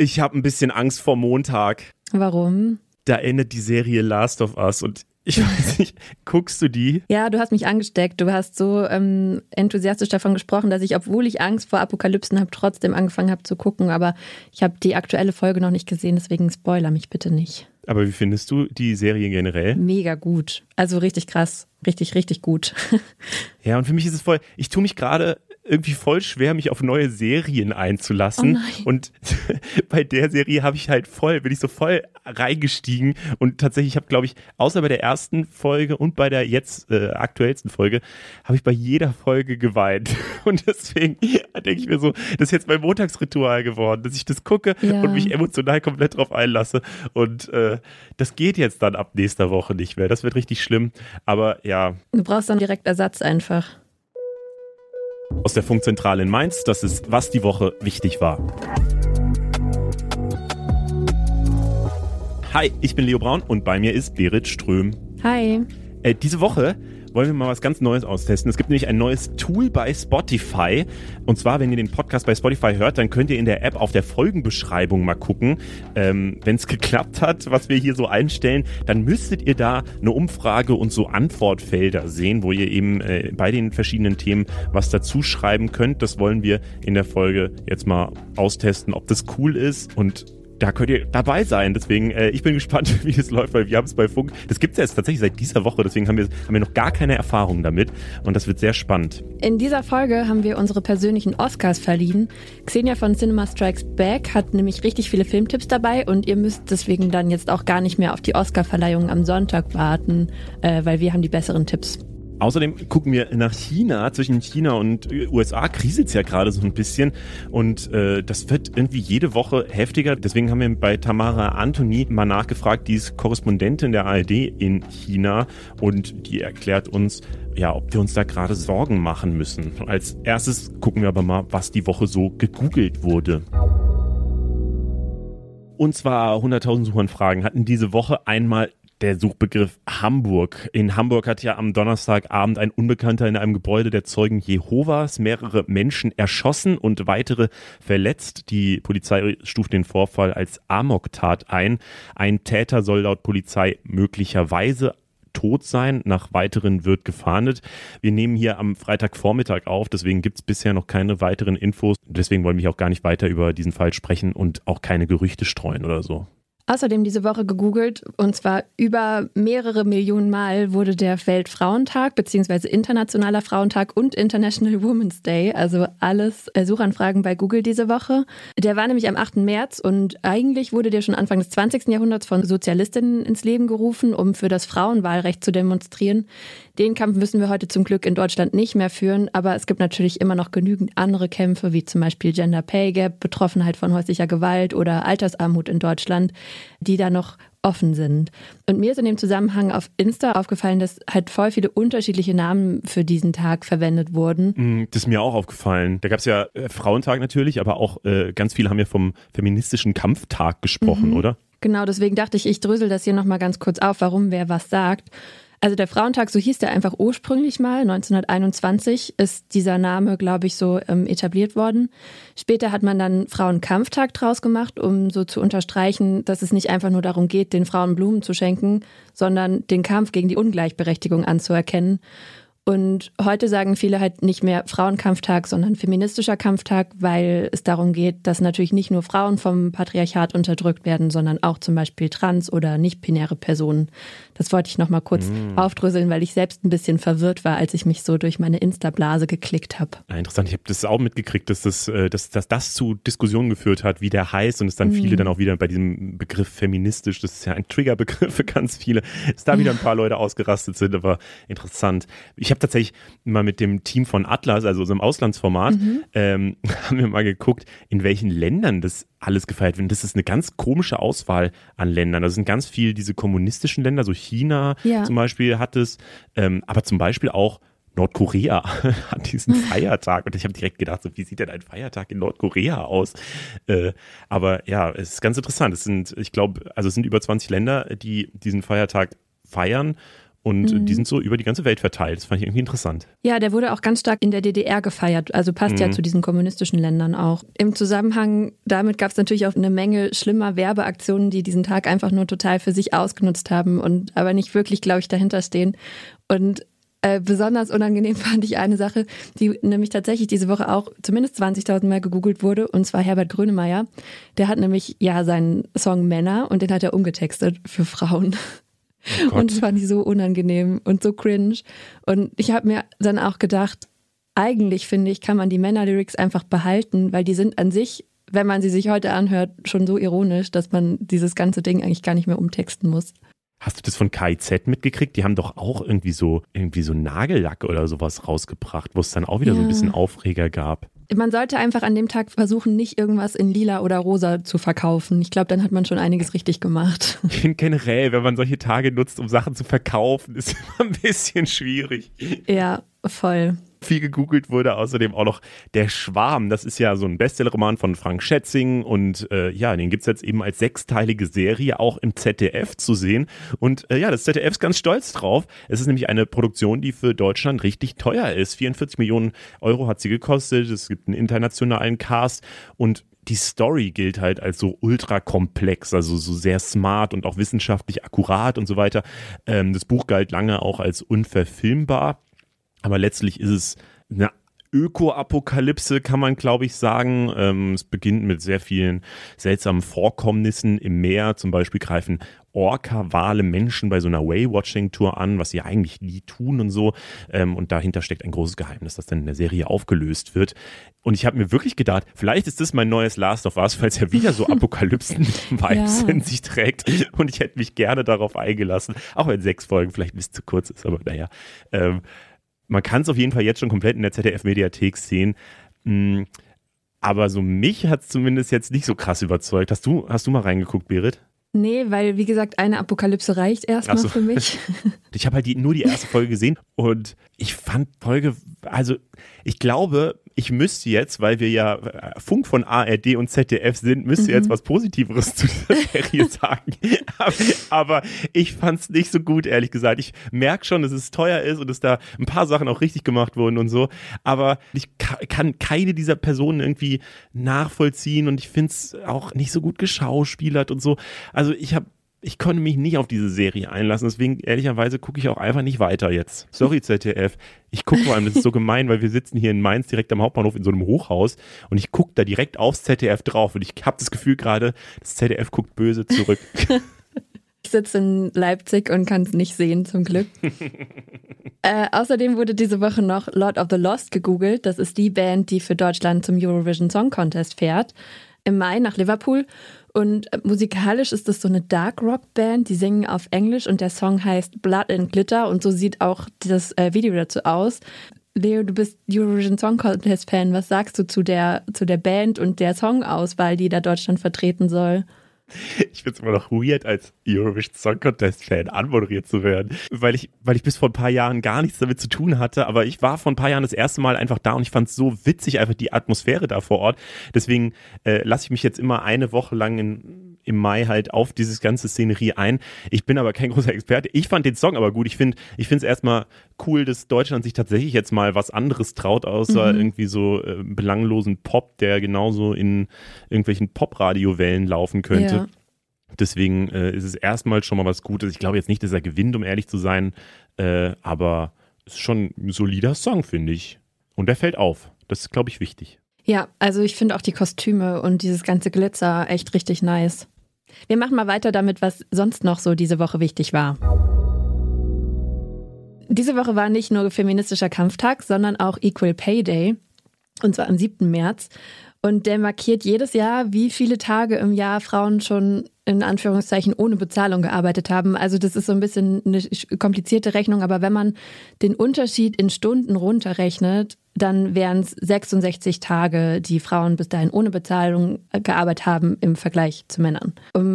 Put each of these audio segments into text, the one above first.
Ich habe ein bisschen Angst vor Montag. Warum? Da endet die Serie Last of Us und ich weiß nicht, guckst du die? Ja, du hast mich angesteckt. Du hast so ähm, enthusiastisch davon gesprochen, dass ich, obwohl ich Angst vor Apokalypsen habe, trotzdem angefangen habe zu gucken. Aber ich habe die aktuelle Folge noch nicht gesehen, deswegen spoiler mich bitte nicht. Aber wie findest du die Serie generell? Mega gut. Also richtig krass. Richtig, richtig gut. ja, und für mich ist es voll, ich tue mich gerade irgendwie voll schwer, mich auf neue Serien einzulassen. Oh und bei der Serie habe ich halt voll, bin ich so voll reingestiegen und tatsächlich habe, glaube ich, außer bei der ersten Folge und bei der jetzt äh, aktuellsten Folge, habe ich bei jeder Folge geweint. Und deswegen denke ich mir so, das ist jetzt mein Montagsritual geworden, dass ich das gucke Ja. und mich emotional komplett drauf einlasse. Und äh, das geht jetzt dann ab nächster Woche nicht mehr. Das wird richtig schlimm. Aber ja, Du brauchst dann direkt Ersatz einfach. Aus der Funkzentrale in Mainz. Das ist, was die Woche wichtig war. Hi, ich bin Leo Braun und bei mir ist Berit Ström. Hi. Äh, diese Woche wollen wir mal was ganz Neues austesten. Es gibt nämlich ein neues Tool bei Spotify. Und zwar, wenn ihr den Podcast bei Spotify hört, dann könnt ihr in der App auf der Folgenbeschreibung mal gucken. Ähm, wenn es geklappt hat, was wir hier so einstellen, dann müsstet ihr da eine Umfrage und so Antwortfelder sehen, wo ihr eben äh, bei den verschiedenen Themen was dazu schreiben könnt. Das wollen wir in der Folge jetzt mal austesten, ob das cool ist und da könnt ihr dabei sein. Deswegen, äh, ich bin gespannt, wie das läuft, weil wir haben es bei Funk. Das gibt es jetzt tatsächlich seit dieser Woche, deswegen haben wir, haben wir noch gar keine Erfahrung damit. Und das wird sehr spannend. In dieser Folge haben wir unsere persönlichen Oscars verliehen. Xenia von Cinema Strikes Back hat nämlich richtig viele Filmtipps dabei und ihr müsst deswegen dann jetzt auch gar nicht mehr auf die Oscarverleihung am Sonntag warten, äh, weil wir haben die besseren Tipps. Außerdem gucken wir nach China. Zwischen China und USA kriselt es ja gerade so ein bisschen. Und äh, das wird irgendwie jede Woche heftiger. Deswegen haben wir bei Tamara Anthony mal nachgefragt, die ist Korrespondentin der ARD in China. Und die erklärt uns, ja, ob wir uns da gerade Sorgen machen müssen. Als erstes gucken wir aber mal, was die Woche so gegoogelt wurde. Und zwar 100.000 Suchanfragen hatten diese Woche einmal der Suchbegriff Hamburg. In Hamburg hat ja am Donnerstagabend ein Unbekannter in einem Gebäude der Zeugen Jehovas mehrere Menschen erschossen und weitere verletzt. Die Polizei stuft den Vorfall als Amoktat ein. Ein Täter soll laut Polizei möglicherweise tot sein. Nach weiteren wird gefahndet. Wir nehmen hier am Freitagvormittag auf, deswegen gibt es bisher noch keine weiteren Infos. Deswegen wollen wir auch gar nicht weiter über diesen Fall sprechen und auch keine Gerüchte streuen oder so. Außerdem diese Woche gegoogelt und zwar über mehrere Millionen Mal wurde der Weltfrauentag bzw. Internationaler Frauentag und International Women's Day, also alles Suchanfragen bei Google diese Woche. Der war nämlich am 8. März und eigentlich wurde der schon Anfang des 20. Jahrhunderts von Sozialistinnen ins Leben gerufen, um für das Frauenwahlrecht zu demonstrieren. Den Kampf müssen wir heute zum Glück in Deutschland nicht mehr führen, aber es gibt natürlich immer noch genügend andere Kämpfe, wie zum Beispiel Gender Pay Gap, Betroffenheit von häuslicher Gewalt oder Altersarmut in Deutschland, die da noch offen sind. Und mir ist in dem Zusammenhang auf Insta aufgefallen, dass halt voll viele unterschiedliche Namen für diesen Tag verwendet wurden. Mm, Das ist mir auch aufgefallen. Da gab es ja äh, Frauentag natürlich, aber auch äh, ganz viele haben ja vom feministischen Kampftag gesprochen, oder? Genau, deswegen dachte ich, ich drösel das hier nochmal ganz kurz auf, warum wer was sagt. Also der Frauentag, so hieß der einfach ursprünglich mal, 1921 ist dieser Name, glaube ich, so ähm, etabliert worden. Später hat man dann Frauenkampftag draus gemacht, um so zu unterstreichen, dass es nicht einfach nur darum geht, den Frauen Blumen zu schenken, sondern den Kampf gegen die Ungleichberechtigung anzuerkennen. Und heute sagen viele halt nicht mehr Frauenkampftag, sondern feministischer Kampftag, weil es darum geht, dass natürlich nicht nur Frauen vom Patriarchat unterdrückt werden, sondern auch zum Beispiel trans- oder nicht-binäre Personen. Das wollte ich nochmal kurz aufdröseln, weil ich selbst ein bisschen verwirrt war, als ich mich so durch meine Insta-Blase geklickt habe. Ja, interessant. Ich habe das auch mitgekriegt, dass das, äh, dass, dass das zu Diskussionen geführt hat, wie der heißt und es dann viele dann auch wieder bei diesem Begriff feministisch, das ist ja ein Triggerbegriff für ganz viele, dass da wieder ein paar Leute ausgerastet sind, aber interessant. Ich habe tatsächlich mal mit dem Team von Atlas, also unserem Auslandsformat, ähm, haben wir mal geguckt, in welchen Ländern das alles gefeiert wird. Und Das ist eine ganz komische Auswahl an Ländern. Das sind ganz viel diese kommunistischen Länder, so China Ja. zum Beispiel hat es, ähm, aber zum Beispiel auch Nordkorea hat diesen Feiertag und ich habe direkt gedacht, so, wie sieht denn ein Feiertag in Nordkorea aus? Äh, aber ja, es ist ganz interessant. Es sind, ich glaube, also es sind über 20 Länder, die diesen Feiertag feiern Und mhm. die sind so über die ganze Welt verteilt. Das fand ich irgendwie interessant. Ja, der wurde auch ganz stark in der DDR gefeiert. Also passt mhm. ja zu diesen kommunistischen Ländern auch. Im Zusammenhang damit gab es natürlich auch eine Menge schlimmer Werbeaktionen, die diesen Tag einfach nur total für sich ausgenutzt haben und aber nicht wirklich, glaube ich, dahinter stehen. Und äh, besonders unangenehm fand ich eine Sache, die nämlich tatsächlich diese Woche auch zumindest 20.000 Mal gegoogelt wurde, und zwar Herbert Grönemeyer. Der hat nämlich ja seinen Song Männer und den hat er umgetextet für Frauen. Oh und das fand ich so unangenehm und so cringe. Und ich habe mir dann auch gedacht, eigentlich finde ich, kann man die Männer-Lyrics einfach behalten, weil die sind an sich, wenn man sie sich heute anhört, schon so ironisch, dass man dieses ganze Ding eigentlich gar nicht mehr umtexten muss. Hast du das von KIZ mitgekriegt? Die haben doch auch irgendwie so, irgendwie so Nagellack oder sowas rausgebracht, wo es dann auch wieder ja. so ein bisschen Aufreger gab. Man sollte einfach an dem Tag versuchen, nicht irgendwas in lila oder rosa zu verkaufen. Ich glaube, dann hat man schon einiges richtig gemacht. Ich finde generell, wenn man solche Tage nutzt, um Sachen zu verkaufen, ist immer ein bisschen schwierig. Ja, voll. Viel gegoogelt wurde außerdem auch noch Der Schwarm. Das ist ja so ein Bestsellerroman von Frank Schätzing und äh, ja, den gibt es jetzt eben als sechsteilige Serie auch im ZDF zu sehen. Und äh, ja, das ZDF ist ganz stolz drauf. Es ist nämlich eine Produktion, die für Deutschland richtig teuer ist. 44 Millionen Euro hat sie gekostet. Es gibt einen internationalen Cast und die Story gilt halt als so ultra komplex, also so sehr smart und auch wissenschaftlich akkurat und so weiter. Ähm, das Buch galt lange auch als unverfilmbar. Aber letztlich ist es eine Öko-Apokalypse, kann man, glaube ich, sagen. Ähm, es beginnt mit sehr vielen seltsamen Vorkommnissen im Meer. Zum Beispiel greifen Orca-Wale Menschen bei so einer Whale-Watching-Tour an, was sie eigentlich nie tun und so. Ähm, und dahinter steckt ein großes Geheimnis, das dann in der Serie aufgelöst wird. Und ich habe mir wirklich gedacht, vielleicht ist das mein neues Last of Us, es ja wieder so Apokalypsen-Vibes ja. in sich trägt. Und ich hätte mich gerne darauf eingelassen, auch wenn sechs Folgen vielleicht ein bisschen zu kurz ist, aber naja. Ähm, man kann es auf jeden Fall jetzt schon komplett in der ZDF-Mediathek sehen. Mm, aber so mich hat es zumindest jetzt nicht so krass überzeugt. Hast du, hast du mal reingeguckt, Berit? Nee, weil wie gesagt, eine Apokalypse reicht erstmal so. für mich. Ich habe halt die, nur die erste Folge gesehen und ich fand Folge, also ich glaube, ich müsste jetzt, weil wir ja äh, Funk von ARD und ZDF sind, müsste mhm. jetzt was Positiveres zu dieser Serie sagen. aber, ich fand es nicht so gut, ehrlich gesagt. Ich merke schon, dass es teuer ist und dass da ein paar Sachen auch richtig gemacht wurden und so. Aber ich kann keine dieser Personen irgendwie nachvollziehen und ich finde es auch nicht so gut geschauspielert und so. Also ich habe ich konnte mich nicht auf diese Serie einlassen. Deswegen, ehrlicherweise, gucke ich auch einfach nicht weiter jetzt. Sorry, ZDF. Ich gucke vor allem, das ist so gemein, weil wir sitzen hier in Mainz direkt am Hauptbahnhof in so einem Hochhaus und ich gucke da direkt aufs ZDF drauf und ich habe das Gefühl gerade, das ZDF guckt böse zurück. Ich sitze in Leipzig und kann es nicht sehen, zum Glück. äh, außerdem wurde diese Woche noch Lord of the Lost gegoogelt. Das ist die Band, die für Deutschland zum Eurovision Song Contest fährt. Im Mai nach Liverpool und äh, musikalisch ist das so eine Dark Rock Band, die singen auf Englisch und der Song heißt Blood and Glitter und so sieht auch das äh, Video dazu aus. Leo, du bist Eurovision Song Contest Fan. Was sagst du zu der, zu der Band und der Songauswahl, die da Deutschland vertreten soll? Ich finde es immer noch weird, als Eurovision Song Contest Fan anmoderiert zu werden, weil ich, weil ich bis vor ein paar Jahren gar nichts damit zu tun hatte, aber ich war vor ein paar Jahren das erste Mal einfach da und ich fand es so witzig, einfach die Atmosphäre da vor Ort. Deswegen äh, lasse ich mich jetzt immer eine Woche lang in im Mai halt auf dieses ganze Szenerie ein. Ich bin aber kein großer Experte. Ich fand den Song aber gut. Ich finde ich finde es erstmal cool, dass Deutschland sich tatsächlich jetzt mal was anderes traut, außer mhm. irgendwie so äh, belanglosen Pop, der genauso in irgendwelchen Pop-Radio-Wellen laufen könnte. Ja. Deswegen äh, ist es erstmal schon mal was Gutes. Ich glaube jetzt nicht, dass er gewinnt, um ehrlich zu sein, äh, aber es ist schon ein solider Song, finde ich. Und der fällt auf. Das ist, glaube ich, wichtig. Ja, also ich finde auch die Kostüme und dieses ganze Glitzer echt richtig nice. Wir machen mal weiter damit, was sonst noch so diese Woche wichtig war. Diese Woche war nicht nur feministischer Kampftag, sondern auch Equal Pay Day. Und zwar am 7. März. Und der markiert jedes Jahr, wie viele Tage im Jahr Frauen schon in Anführungszeichen ohne Bezahlung gearbeitet haben. Also das ist so ein bisschen eine komplizierte Rechnung, aber wenn man den Unterschied in Stunden runterrechnet, dann wären es 66 Tage, die Frauen bis dahin ohne Bezahlung gearbeitet haben im Vergleich zu Männern.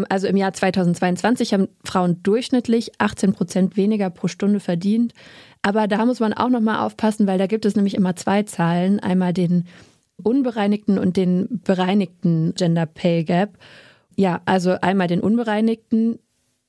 Also im Jahr 2022 haben Frauen durchschnittlich 18 Prozent weniger pro Stunde verdient. Aber da muss man auch nochmal aufpassen, weil da gibt es nämlich immer zwei Zahlen. Einmal den unbereinigten und den bereinigten Gender Pay Gap. Ja, also einmal den unbereinigten,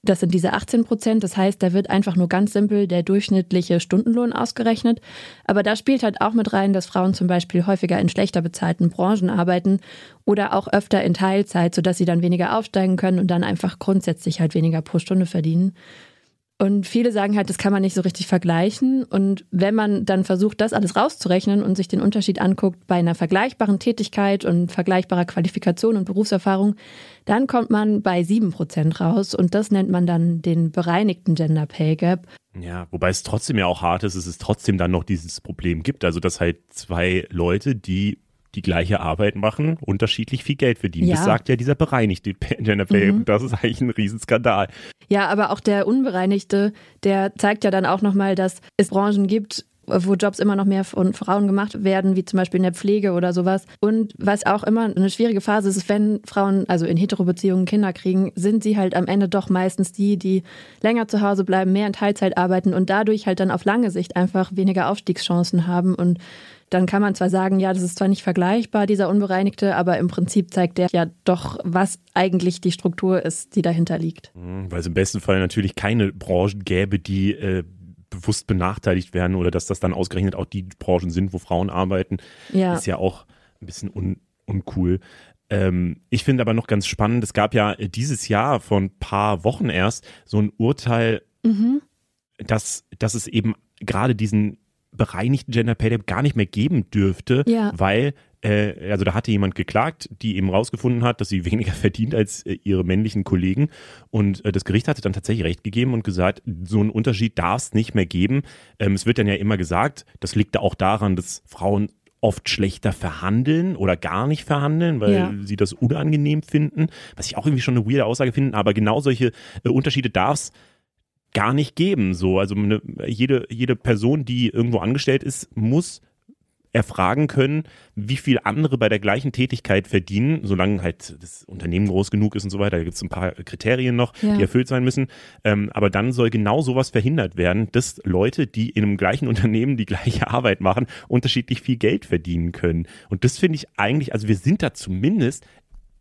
Das sind diese 18 Prozent. Das heißt, da wird einfach nur ganz simpel der durchschnittliche Stundenlohn ausgerechnet. Aber da spielt halt auch mit rein, dass Frauen zum Beispiel häufiger in schlechter bezahlten Branchen arbeiten oder auch öfter in Teilzeit, sodass sie dann weniger aufsteigen können und dann einfach grundsätzlich halt weniger pro Stunde verdienen. Und viele sagen halt, das kann man nicht so richtig vergleichen. Und wenn man dann versucht, das alles rauszurechnen und sich den Unterschied anguckt bei einer vergleichbaren Tätigkeit und vergleichbarer Qualifikation und Berufserfahrung, dann kommt man bei sieben Prozent raus. Und das nennt man dann den bereinigten Gender Pay Gap. Ja, wobei es trotzdem ja auch hart ist, dass es trotzdem dann noch dieses Problem gibt. Also, dass halt zwei Leute, die die gleiche Arbeit machen, unterschiedlich viel Geld verdienen. Ja. Das sagt ja dieser bereinigte Pay. Mhm. Das ist eigentlich ein Riesenskandal. Ja, aber auch der Unbereinigte, der zeigt ja dann auch nochmal, dass es Branchen gibt, wo Jobs immer noch mehr von Frauen gemacht werden, wie zum Beispiel in der Pflege oder sowas. Und was auch immer eine schwierige Phase ist, ist, wenn Frauen also in Hetero-Beziehungen Kinder kriegen, sind sie halt am Ende doch meistens die, die länger zu Hause bleiben, mehr in Teilzeit arbeiten und dadurch halt dann auf lange Sicht einfach weniger Aufstiegschancen haben und dann kann man zwar sagen, ja, das ist zwar nicht vergleichbar, dieser Unbereinigte, aber im Prinzip zeigt der ja doch, was eigentlich die Struktur ist, die dahinter liegt. Mhm, weil es im besten Fall natürlich keine Branchen gäbe, die äh, bewusst benachteiligt werden oder dass das dann ausgerechnet auch die Branchen sind, wo Frauen arbeiten, ja. ist ja auch ein bisschen un uncool. Ähm, ich finde aber noch ganz spannend, es gab ja dieses Jahr vor ein paar Wochen erst so ein Urteil, mhm. dass, dass es eben gerade diesen bereinigten Gender Pay Gap gar nicht mehr geben dürfte, ja. weil äh, also da hatte jemand geklagt, die eben rausgefunden hat, dass sie weniger verdient als äh, ihre männlichen Kollegen und äh, das Gericht hatte dann tatsächlich recht gegeben und gesagt, so einen Unterschied darf es nicht mehr geben. Ähm, es wird dann ja immer gesagt, das liegt da auch daran, dass Frauen oft schlechter verhandeln oder gar nicht verhandeln, weil ja. sie das unangenehm finden, was ich auch irgendwie schon eine weirde Aussage finde, aber genau solche äh, Unterschiede darf es gar nicht geben. So, also eine, jede, jede Person, die irgendwo angestellt ist, muss erfragen können, wie viel andere bei der gleichen Tätigkeit verdienen, solange halt das Unternehmen groß genug ist und so weiter. Da gibt es ein paar Kriterien noch, ja. die erfüllt sein müssen. Ähm, aber dann soll genau sowas verhindert werden, dass Leute, die in einem gleichen Unternehmen die gleiche Arbeit machen, unterschiedlich viel Geld verdienen können. Und das finde ich eigentlich, also wir sind da zumindest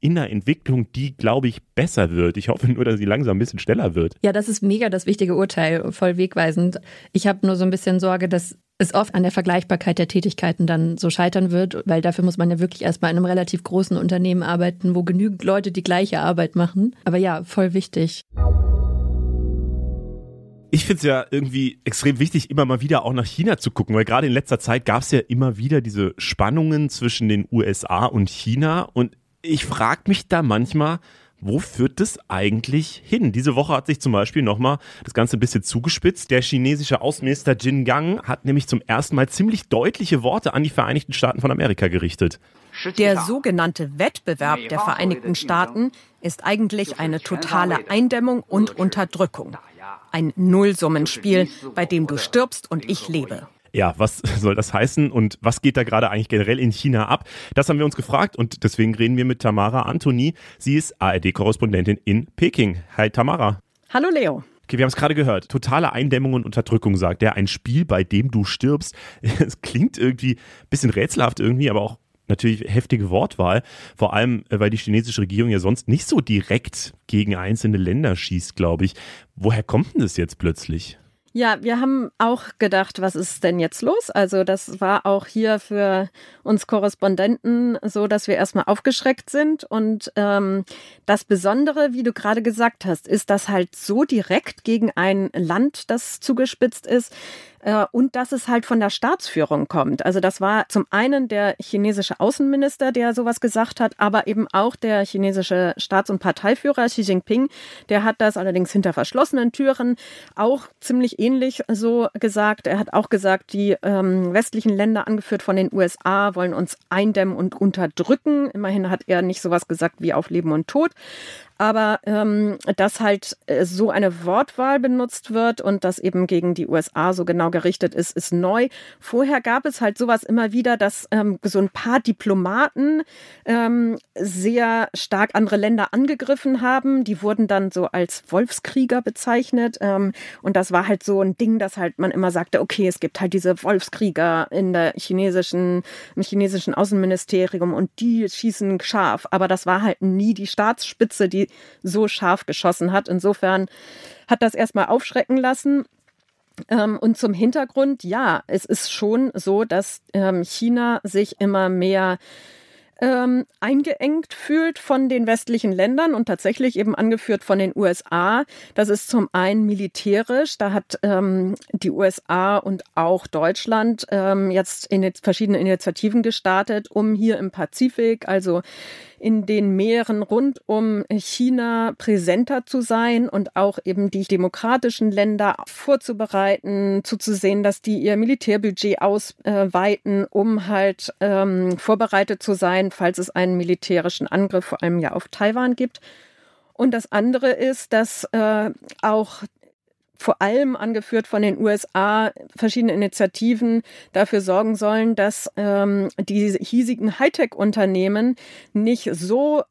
in einer Entwicklung, die, glaube ich, besser wird. Ich hoffe nur, dass sie langsam ein bisschen schneller wird. Ja, das ist mega das wichtige Urteil, voll wegweisend. Ich habe nur so ein bisschen Sorge, dass es oft an der Vergleichbarkeit der Tätigkeiten dann so scheitern wird, weil dafür muss man ja wirklich erstmal in einem relativ großen Unternehmen arbeiten, wo genügend Leute die gleiche Arbeit machen. Aber ja, voll wichtig. Ich finde es ja irgendwie extrem wichtig, immer mal wieder auch nach China zu gucken, weil gerade in letzter Zeit gab es ja immer wieder diese Spannungen zwischen den USA und China und ich frage mich da manchmal, wo führt das eigentlich hin? Diese Woche hat sich zum Beispiel nochmal das Ganze ein bisschen zugespitzt. Der chinesische Außenminister Jin Gang hat nämlich zum ersten Mal ziemlich deutliche Worte an die Vereinigten Staaten von Amerika gerichtet. Der sogenannte Wettbewerb der Vereinigten Staaten ist eigentlich eine totale Eindämmung und Unterdrückung. Ein Nullsummenspiel, bei dem du stirbst und ich lebe. Ja, was soll das heißen und was geht da gerade eigentlich generell in China ab? Das haben wir uns gefragt und deswegen reden wir mit Tamara Antoni. Sie ist ARD-Korrespondentin in Peking. Hi Tamara. Hallo Leo. Okay, wir haben es gerade gehört. Totale Eindämmung und Unterdrückung, sagt er. Ein Spiel, bei dem du stirbst. Es klingt irgendwie ein bisschen rätselhaft irgendwie, aber auch natürlich heftige Wortwahl. Vor allem, äh, weil die chinesische Regierung ja sonst nicht so direkt gegen einzelne Länder schießt, glaube ich. Woher kommt denn das jetzt plötzlich? Ja, wir haben auch gedacht, was ist denn jetzt los? Also das war auch hier für uns Korrespondenten so, dass wir erstmal aufgeschreckt sind. Und ähm, das Besondere, wie du gerade gesagt hast, ist, dass halt so direkt gegen ein Land, das zugespitzt ist, und dass es halt von der Staatsführung kommt. Also das war zum einen der chinesische Außenminister, der sowas gesagt hat, aber eben auch der chinesische Staats- und Parteiführer Xi Jinping, der hat das allerdings hinter verschlossenen Türen auch ziemlich ähnlich so gesagt. Er hat auch gesagt, die ähm, westlichen Länder, angeführt von den USA, wollen uns eindämmen und unterdrücken. Immerhin hat er nicht sowas gesagt wie auf Leben und Tod. Aber ähm, dass halt äh, so eine Wortwahl benutzt wird und das eben gegen die USA so genau gerichtet ist, ist neu. Vorher gab es halt sowas immer wieder, dass ähm, so ein paar Diplomaten ähm, sehr stark andere Länder angegriffen haben. Die wurden dann so als Wolfskrieger bezeichnet. Ähm, und das war halt so ein Ding, dass halt man immer sagte, okay, es gibt halt diese Wolfskrieger in der chinesischen, im chinesischen Außenministerium und die schießen scharf. Aber das war halt nie die Staatsspitze, die so scharf geschossen hat. Insofern hat das erstmal aufschrecken lassen. Ähm, und zum Hintergrund, ja, es ist schon so, dass ähm, China sich immer mehr ähm, eingeengt fühlt von den westlichen Ländern und tatsächlich eben angeführt von den USA. Das ist zum einen militärisch. Da hat ähm, die USA und auch Deutschland ähm, jetzt in verschiedene Initiativen gestartet, um hier im Pazifik, also in den Meeren rund um China präsenter zu sein und auch eben die demokratischen Länder vorzubereiten, zuzusehen, dass die ihr Militärbudget ausweiten, um halt ähm, vorbereitet zu sein, falls es einen militärischen Angriff vor allem ja auf Taiwan gibt. Und das andere ist, dass äh, auch vor allem angeführt von den USA, verschiedene Initiativen dafür sorgen sollen, dass ähm, die hiesigen Hightech-Unternehmen nicht so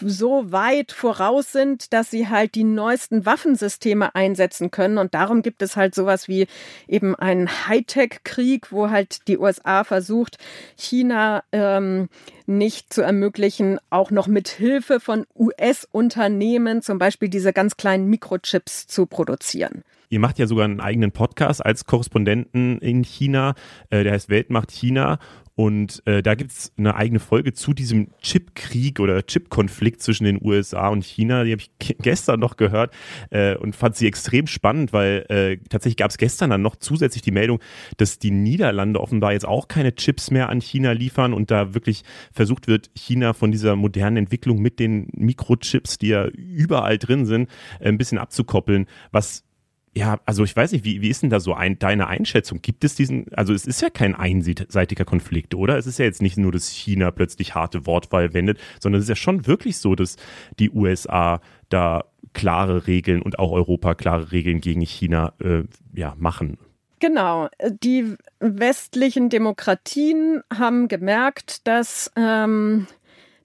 so weit voraus sind, dass sie halt die neuesten Waffensysteme einsetzen können. Und darum gibt es halt sowas wie eben einen Hightech-Krieg, wo halt die USA versucht, China ähm, nicht zu ermöglichen, auch noch mit Hilfe von US-Unternehmen zum Beispiel diese ganz kleinen Mikrochips zu produzieren. Ihr macht ja sogar einen eigenen Podcast als Korrespondenten in China, äh, der heißt Weltmacht China. Und äh, da gibt es eine eigene Folge zu diesem Chip-Krieg oder Chip-Konflikt zwischen den USA und China. Die habe ich gestern noch gehört äh, und fand sie extrem spannend, weil äh, tatsächlich gab es gestern dann noch zusätzlich die Meldung, dass die Niederlande offenbar jetzt auch keine Chips mehr an China liefern und da wirklich versucht wird, China von dieser modernen Entwicklung mit den Mikrochips, die ja überall drin sind, ein bisschen abzukoppeln, was ja, also ich weiß nicht, wie, wie ist denn da so ein, deine Einschätzung? Gibt es diesen, also es ist ja kein einseitiger Konflikt, oder? Es ist ja jetzt nicht nur, dass China plötzlich harte Wortwahl wendet, sondern es ist ja schon wirklich so, dass die USA da klare Regeln und auch Europa klare Regeln gegen China äh, ja, machen. Genau, die westlichen Demokratien haben gemerkt, dass ähm,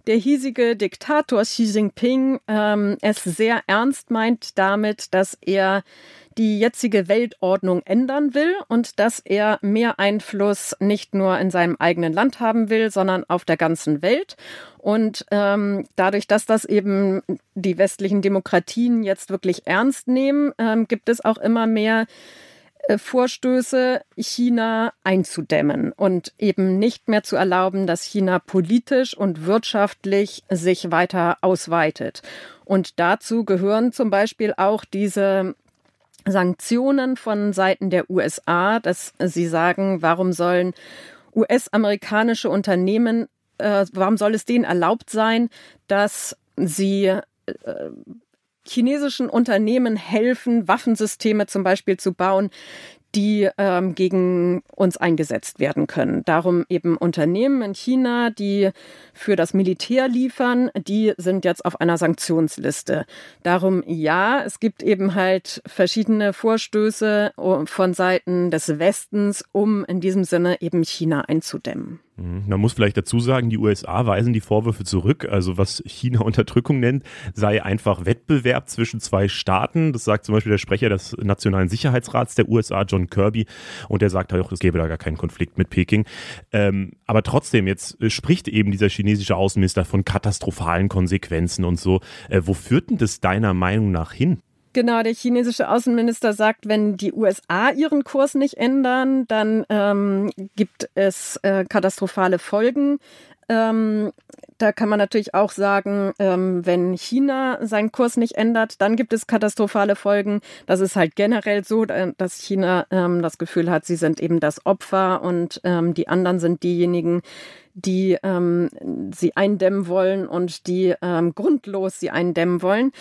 der hiesige Diktator Xi Jinping ähm, es sehr ernst meint damit, dass er die jetzige Weltordnung ändern will und dass er mehr Einfluss nicht nur in seinem eigenen Land haben will, sondern auf der ganzen Welt. Und ähm, dadurch, dass das eben die westlichen Demokratien jetzt wirklich ernst nehmen, ähm, gibt es auch immer mehr äh, Vorstöße, China einzudämmen und eben nicht mehr zu erlauben, dass China politisch und wirtschaftlich sich weiter ausweitet. Und dazu gehören zum Beispiel auch diese Sanktionen von Seiten der USA, dass sie sagen, warum sollen US-amerikanische Unternehmen, äh, warum soll es denen erlaubt sein, dass sie äh, chinesischen Unternehmen helfen, Waffensysteme zum Beispiel zu bauen, die ähm, gegen uns eingesetzt werden können. Darum eben Unternehmen in China, die für das Militär liefern, die sind jetzt auf einer Sanktionsliste. Darum ja, es gibt eben halt verschiedene Vorstöße oh, von Seiten des Westens, um in diesem Sinne eben China einzudämmen. Mhm. Man muss vielleicht dazu sagen, die USA weisen die Vorwürfe zurück. Also was China Unterdrückung nennt, sei einfach Wettbewerb zwischen zwei Staaten. Das sagt zum Beispiel der Sprecher des Nationalen Sicherheitsrats der USA, John Kirby. Und der sagt auch, es gäbe da gar keinen Konflikt mit Peking. Ähm, aber trotzdem, jetzt spricht eben dieser chinesische Außenminister von katastrophalen Konsequenzen und so. Äh, wo führt denn das deiner Meinung nach hin? Genau, der chinesische Außenminister sagt, wenn die USA ihren Kurs nicht ändern, dann ähm, gibt es äh, katastrophale Folgen. Ähm, da kann man natürlich auch sagen, ähm, wenn China seinen Kurs nicht ändert, dann gibt es katastrophale Folgen. Das ist halt generell so, dass China ähm, das Gefühl hat, sie sind eben das Opfer und ähm, die anderen sind diejenigen, die ähm, sie eindämmen wollen und die ähm, grundlos sie eindämmen wollen.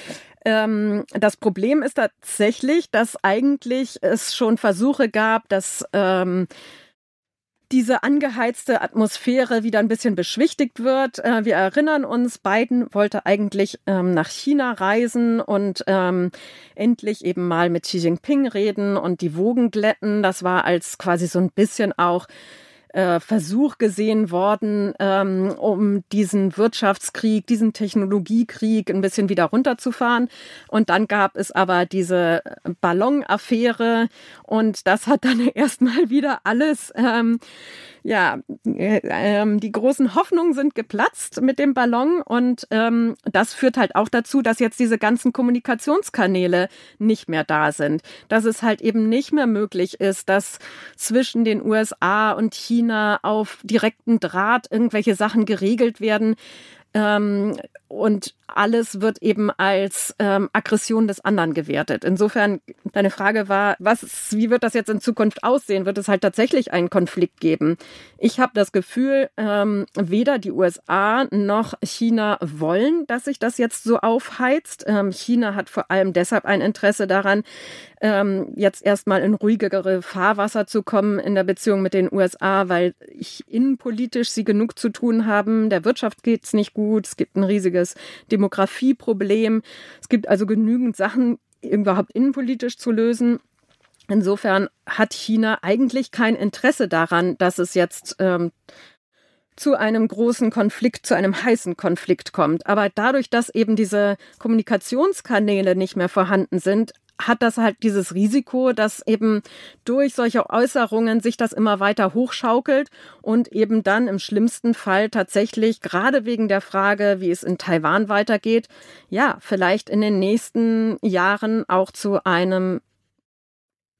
Ähm, das Problem ist tatsächlich, dass eigentlich es schon Versuche gab, dass ähm, diese angeheizte Atmosphäre wieder ein bisschen beschwichtigt wird. Äh, wir erinnern uns, Biden wollte eigentlich ähm, nach China reisen und ähm, endlich eben mal mit Xi Jinping reden und die Wogen glätten. Das war als quasi so ein bisschen auch äh, Versuch gesehen worden, ähm, um diesen Wirtschaftskrieg, diesen Technologiekrieg ein bisschen wieder runterzufahren. Und dann gab es aber diese Ballonaffäre und das hat dann erstmal wieder alles ähm, ja, äh, ähm, die großen Hoffnungen sind geplatzt mit dem Ballon und ähm, das führt halt auch dazu, dass jetzt diese ganzen Kommunikationskanäle nicht mehr da sind. Dass es halt eben nicht mehr möglich ist, dass zwischen den USA und China auf direkten Draht irgendwelche Sachen geregelt werden. Ähm, und alles wird eben als ähm, Aggression des anderen gewertet. Insofern, deine Frage war, was, wie wird das jetzt in Zukunft aussehen? Wird es halt tatsächlich einen Konflikt geben? Ich habe das Gefühl, ähm, weder die USA noch China wollen, dass sich das jetzt so aufheizt. Ähm, China hat vor allem deshalb ein Interesse daran, ähm, jetzt erstmal in ruhigere Fahrwasser zu kommen in der Beziehung mit den USA, weil ich innenpolitisch sie genug zu tun haben. Der Wirtschaft geht's nicht gut. Es gibt ein riesiges Demografieproblem. Es gibt also genügend Sachen überhaupt innenpolitisch zu lösen. Insofern hat China eigentlich kein Interesse daran, dass es jetzt ähm, zu einem großen Konflikt, zu einem heißen Konflikt kommt. Aber dadurch, dass eben diese Kommunikationskanäle nicht mehr vorhanden sind, hat das halt dieses Risiko, dass eben durch solche Äußerungen sich das immer weiter hochschaukelt und eben dann im schlimmsten Fall tatsächlich, gerade wegen der Frage, wie es in Taiwan weitergeht, ja, vielleicht in den nächsten Jahren auch zu einem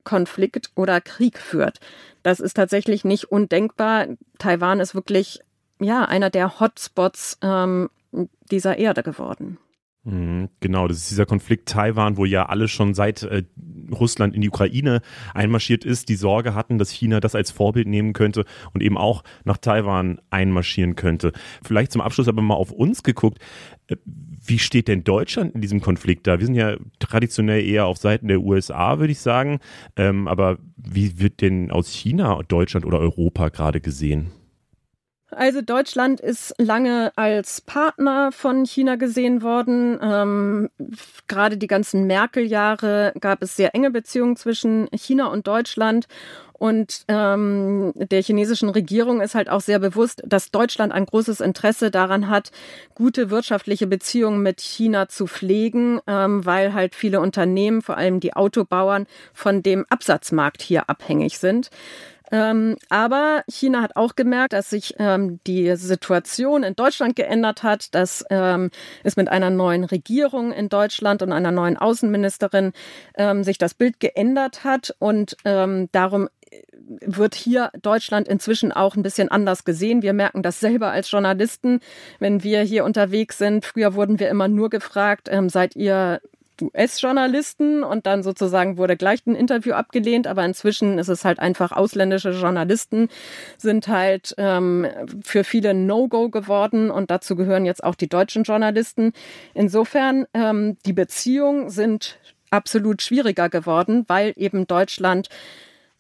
Konflikt oder Krieg führt. Das ist tatsächlich nicht undenkbar. Taiwan ist wirklich, ja, einer der Hotspots ähm, dieser Erde geworden. Mhm, genau, das ist dieser Konflikt Taiwan, wo ja alle schon seit äh, Russland in die Ukraine einmarschiert ist, die Sorge hatten, dass China das als Vorbild nehmen könnte und eben auch nach Taiwan einmarschieren könnte. Vielleicht zum Abschluss aber mal auf uns geguckt. Äh, wie steht denn Deutschland in diesem Konflikt da? Wir sind ja traditionell eher auf Seiten der USA, würde ich sagen. Ähm, aber wie wird denn aus China Deutschland oder Europa gerade gesehen? Also Deutschland ist lange als Partner von China gesehen worden. Ähm, gerade die ganzen Merkel-Jahre gab es sehr enge Beziehungen zwischen China und Deutschland. Und ähm, der chinesischen Regierung ist halt auch sehr bewusst, dass Deutschland ein großes Interesse daran hat, gute wirtschaftliche Beziehungen mit China zu pflegen, ähm, weil halt viele Unternehmen, vor allem die Autobauern, von dem Absatzmarkt hier abhängig sind. Ähm, aber China hat auch gemerkt, dass sich ähm, die Situation in Deutschland geändert hat, dass ähm, es mit einer neuen Regierung in Deutschland und einer neuen Außenministerin ähm, sich das Bild geändert hat und ähm, darum wird hier Deutschland inzwischen auch ein bisschen anders gesehen. Wir merken das selber als Journalisten, wenn wir hier unterwegs sind. Früher wurden wir immer nur gefragt, ähm, seid ihr US-Journalisten und dann sozusagen wurde gleich ein Interview abgelehnt, aber inzwischen ist es halt einfach ausländische Journalisten sind halt ähm, für viele No-Go geworden und dazu gehören jetzt auch die deutschen Journalisten. Insofern ähm, die Beziehungen sind absolut schwieriger geworden, weil eben Deutschland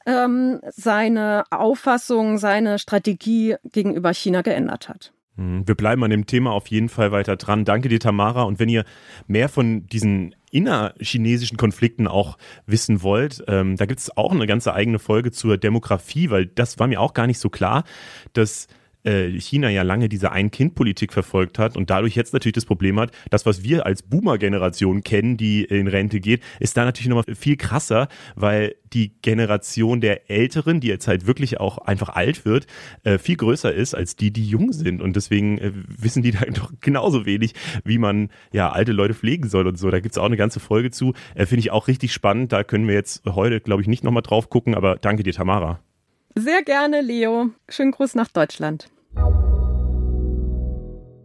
ähm, seine Auffassung, seine Strategie gegenüber China geändert hat. Hm, wir bleiben an dem Thema auf jeden Fall weiter dran. Danke dir, Tamara. Und wenn ihr mehr von diesen innerchinesischen Konflikten auch wissen wollt, ähm, da gibt es auch eine ganze eigene Folge zur Demografie, weil das war mir auch gar nicht so klar, dass China ja lange diese Ein-Kind-Politik verfolgt hat und dadurch jetzt natürlich das Problem hat, das, was wir als Boomer-Generation kennen, die in Rente geht, ist da natürlich nochmal viel krasser, weil die Generation der Älteren, die jetzt halt wirklich auch einfach alt wird, äh, viel größer ist als die, die jung sind. Und deswegen äh, wissen die da doch genauso wenig, wie man ja alte Leute pflegen soll und so. Da gibt es auch eine ganze Folge zu. Finde ich auch richtig spannend. Da können wir jetzt heute, glaube ich, nicht nochmal drauf gucken, aber danke dir, Tamara. Sehr gerne, Leo. Schönen Gruß nach Deutschland.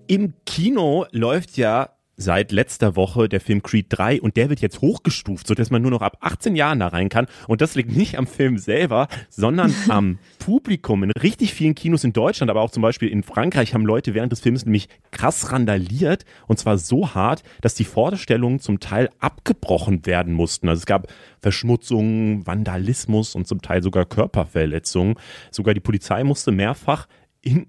Im Kino läuft ja seit letzter Woche der Film Creed 3 und der wird jetzt hochgestuft, sodass man nur noch ab 18 Jahren da rein kann. Und das liegt nicht am Film selber, sondern am Publikum. In richtig vielen Kinos in Deutschland, aber auch zum Beispiel in Frankreich haben Leute während des Films nämlich krass randaliert und zwar so hart, dass die Vorstellungen zum Teil abgebrochen werden mussten. Also es gab Verschmutzungen, Vandalismus und zum Teil sogar Körperverletzungen. Sogar die Polizei musste mehrfach in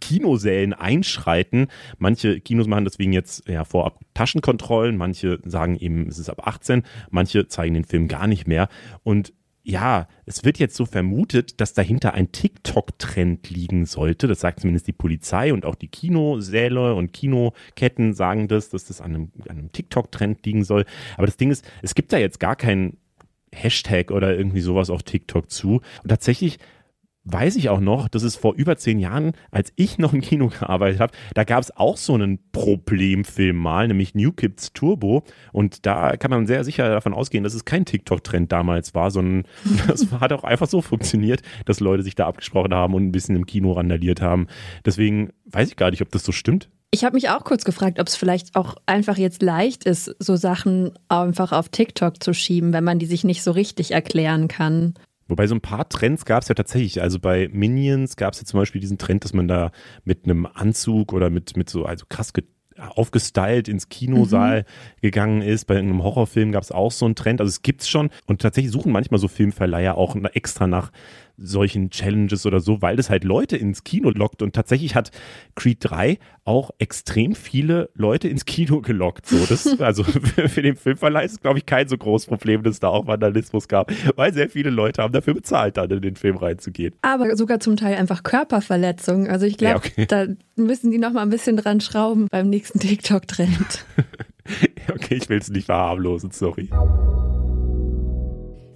Kinosälen einschreiten. Manche Kinos machen deswegen jetzt ja vorab Taschenkontrollen, manche sagen eben, es ist ab 18, manche zeigen den Film gar nicht mehr. Und ja, es wird jetzt so vermutet, dass dahinter ein TikTok-Trend liegen sollte. Das sagt zumindest die Polizei und auch die Kinosäle und Kinoketten sagen das, dass das an einem, einem TikTok-Trend liegen soll. Aber das Ding ist, es gibt da jetzt gar keinen Hashtag oder irgendwie sowas auf TikTok zu. Und tatsächlich weiß ich auch noch, dass es vor über zehn Jahren, als ich noch im Kino gearbeitet habe, da gab es auch so einen Problemfilm mal, nämlich New Kids Turbo. Und da kann man sehr sicher davon ausgehen, dass es kein TikTok-Trend damals war, sondern das hat auch einfach so funktioniert, dass Leute sich da abgesprochen haben und ein bisschen im Kino randaliert haben. Deswegen weiß ich gar nicht, ob das so stimmt. Ich habe mich auch kurz gefragt, ob es vielleicht auch einfach jetzt leicht ist, so Sachen einfach auf TikTok zu schieben, wenn man die sich nicht so richtig erklären kann. Wobei so ein paar Trends gab es ja tatsächlich. Also bei Minions gab es ja zum Beispiel diesen Trend, dass man da mit einem Anzug oder mit, mit so, also krass aufgestylt ins Kinosaal mhm. gegangen ist. Bei einem Horrorfilm gab es auch so einen Trend. Also es gibt's schon. Und tatsächlich suchen manchmal so Filmverleiher auch extra nach solchen Challenges oder so, weil das halt Leute ins Kino lockt. Und tatsächlich hat Creed 3 auch extrem viele Leute ins Kino gelockt. So, das, also für den Filmverleih ist es, glaube ich, kein so großes Problem, dass es da auch Vandalismus gab, weil sehr viele Leute haben dafür bezahlt, dann in den Film reinzugehen. Aber sogar zum Teil einfach Körperverletzungen. Also ich glaube, ja, okay. da müssen die noch mal ein bisschen dran schrauben beim nächsten TikTok-Trend. okay, ich will es nicht verharmlosen, sorry.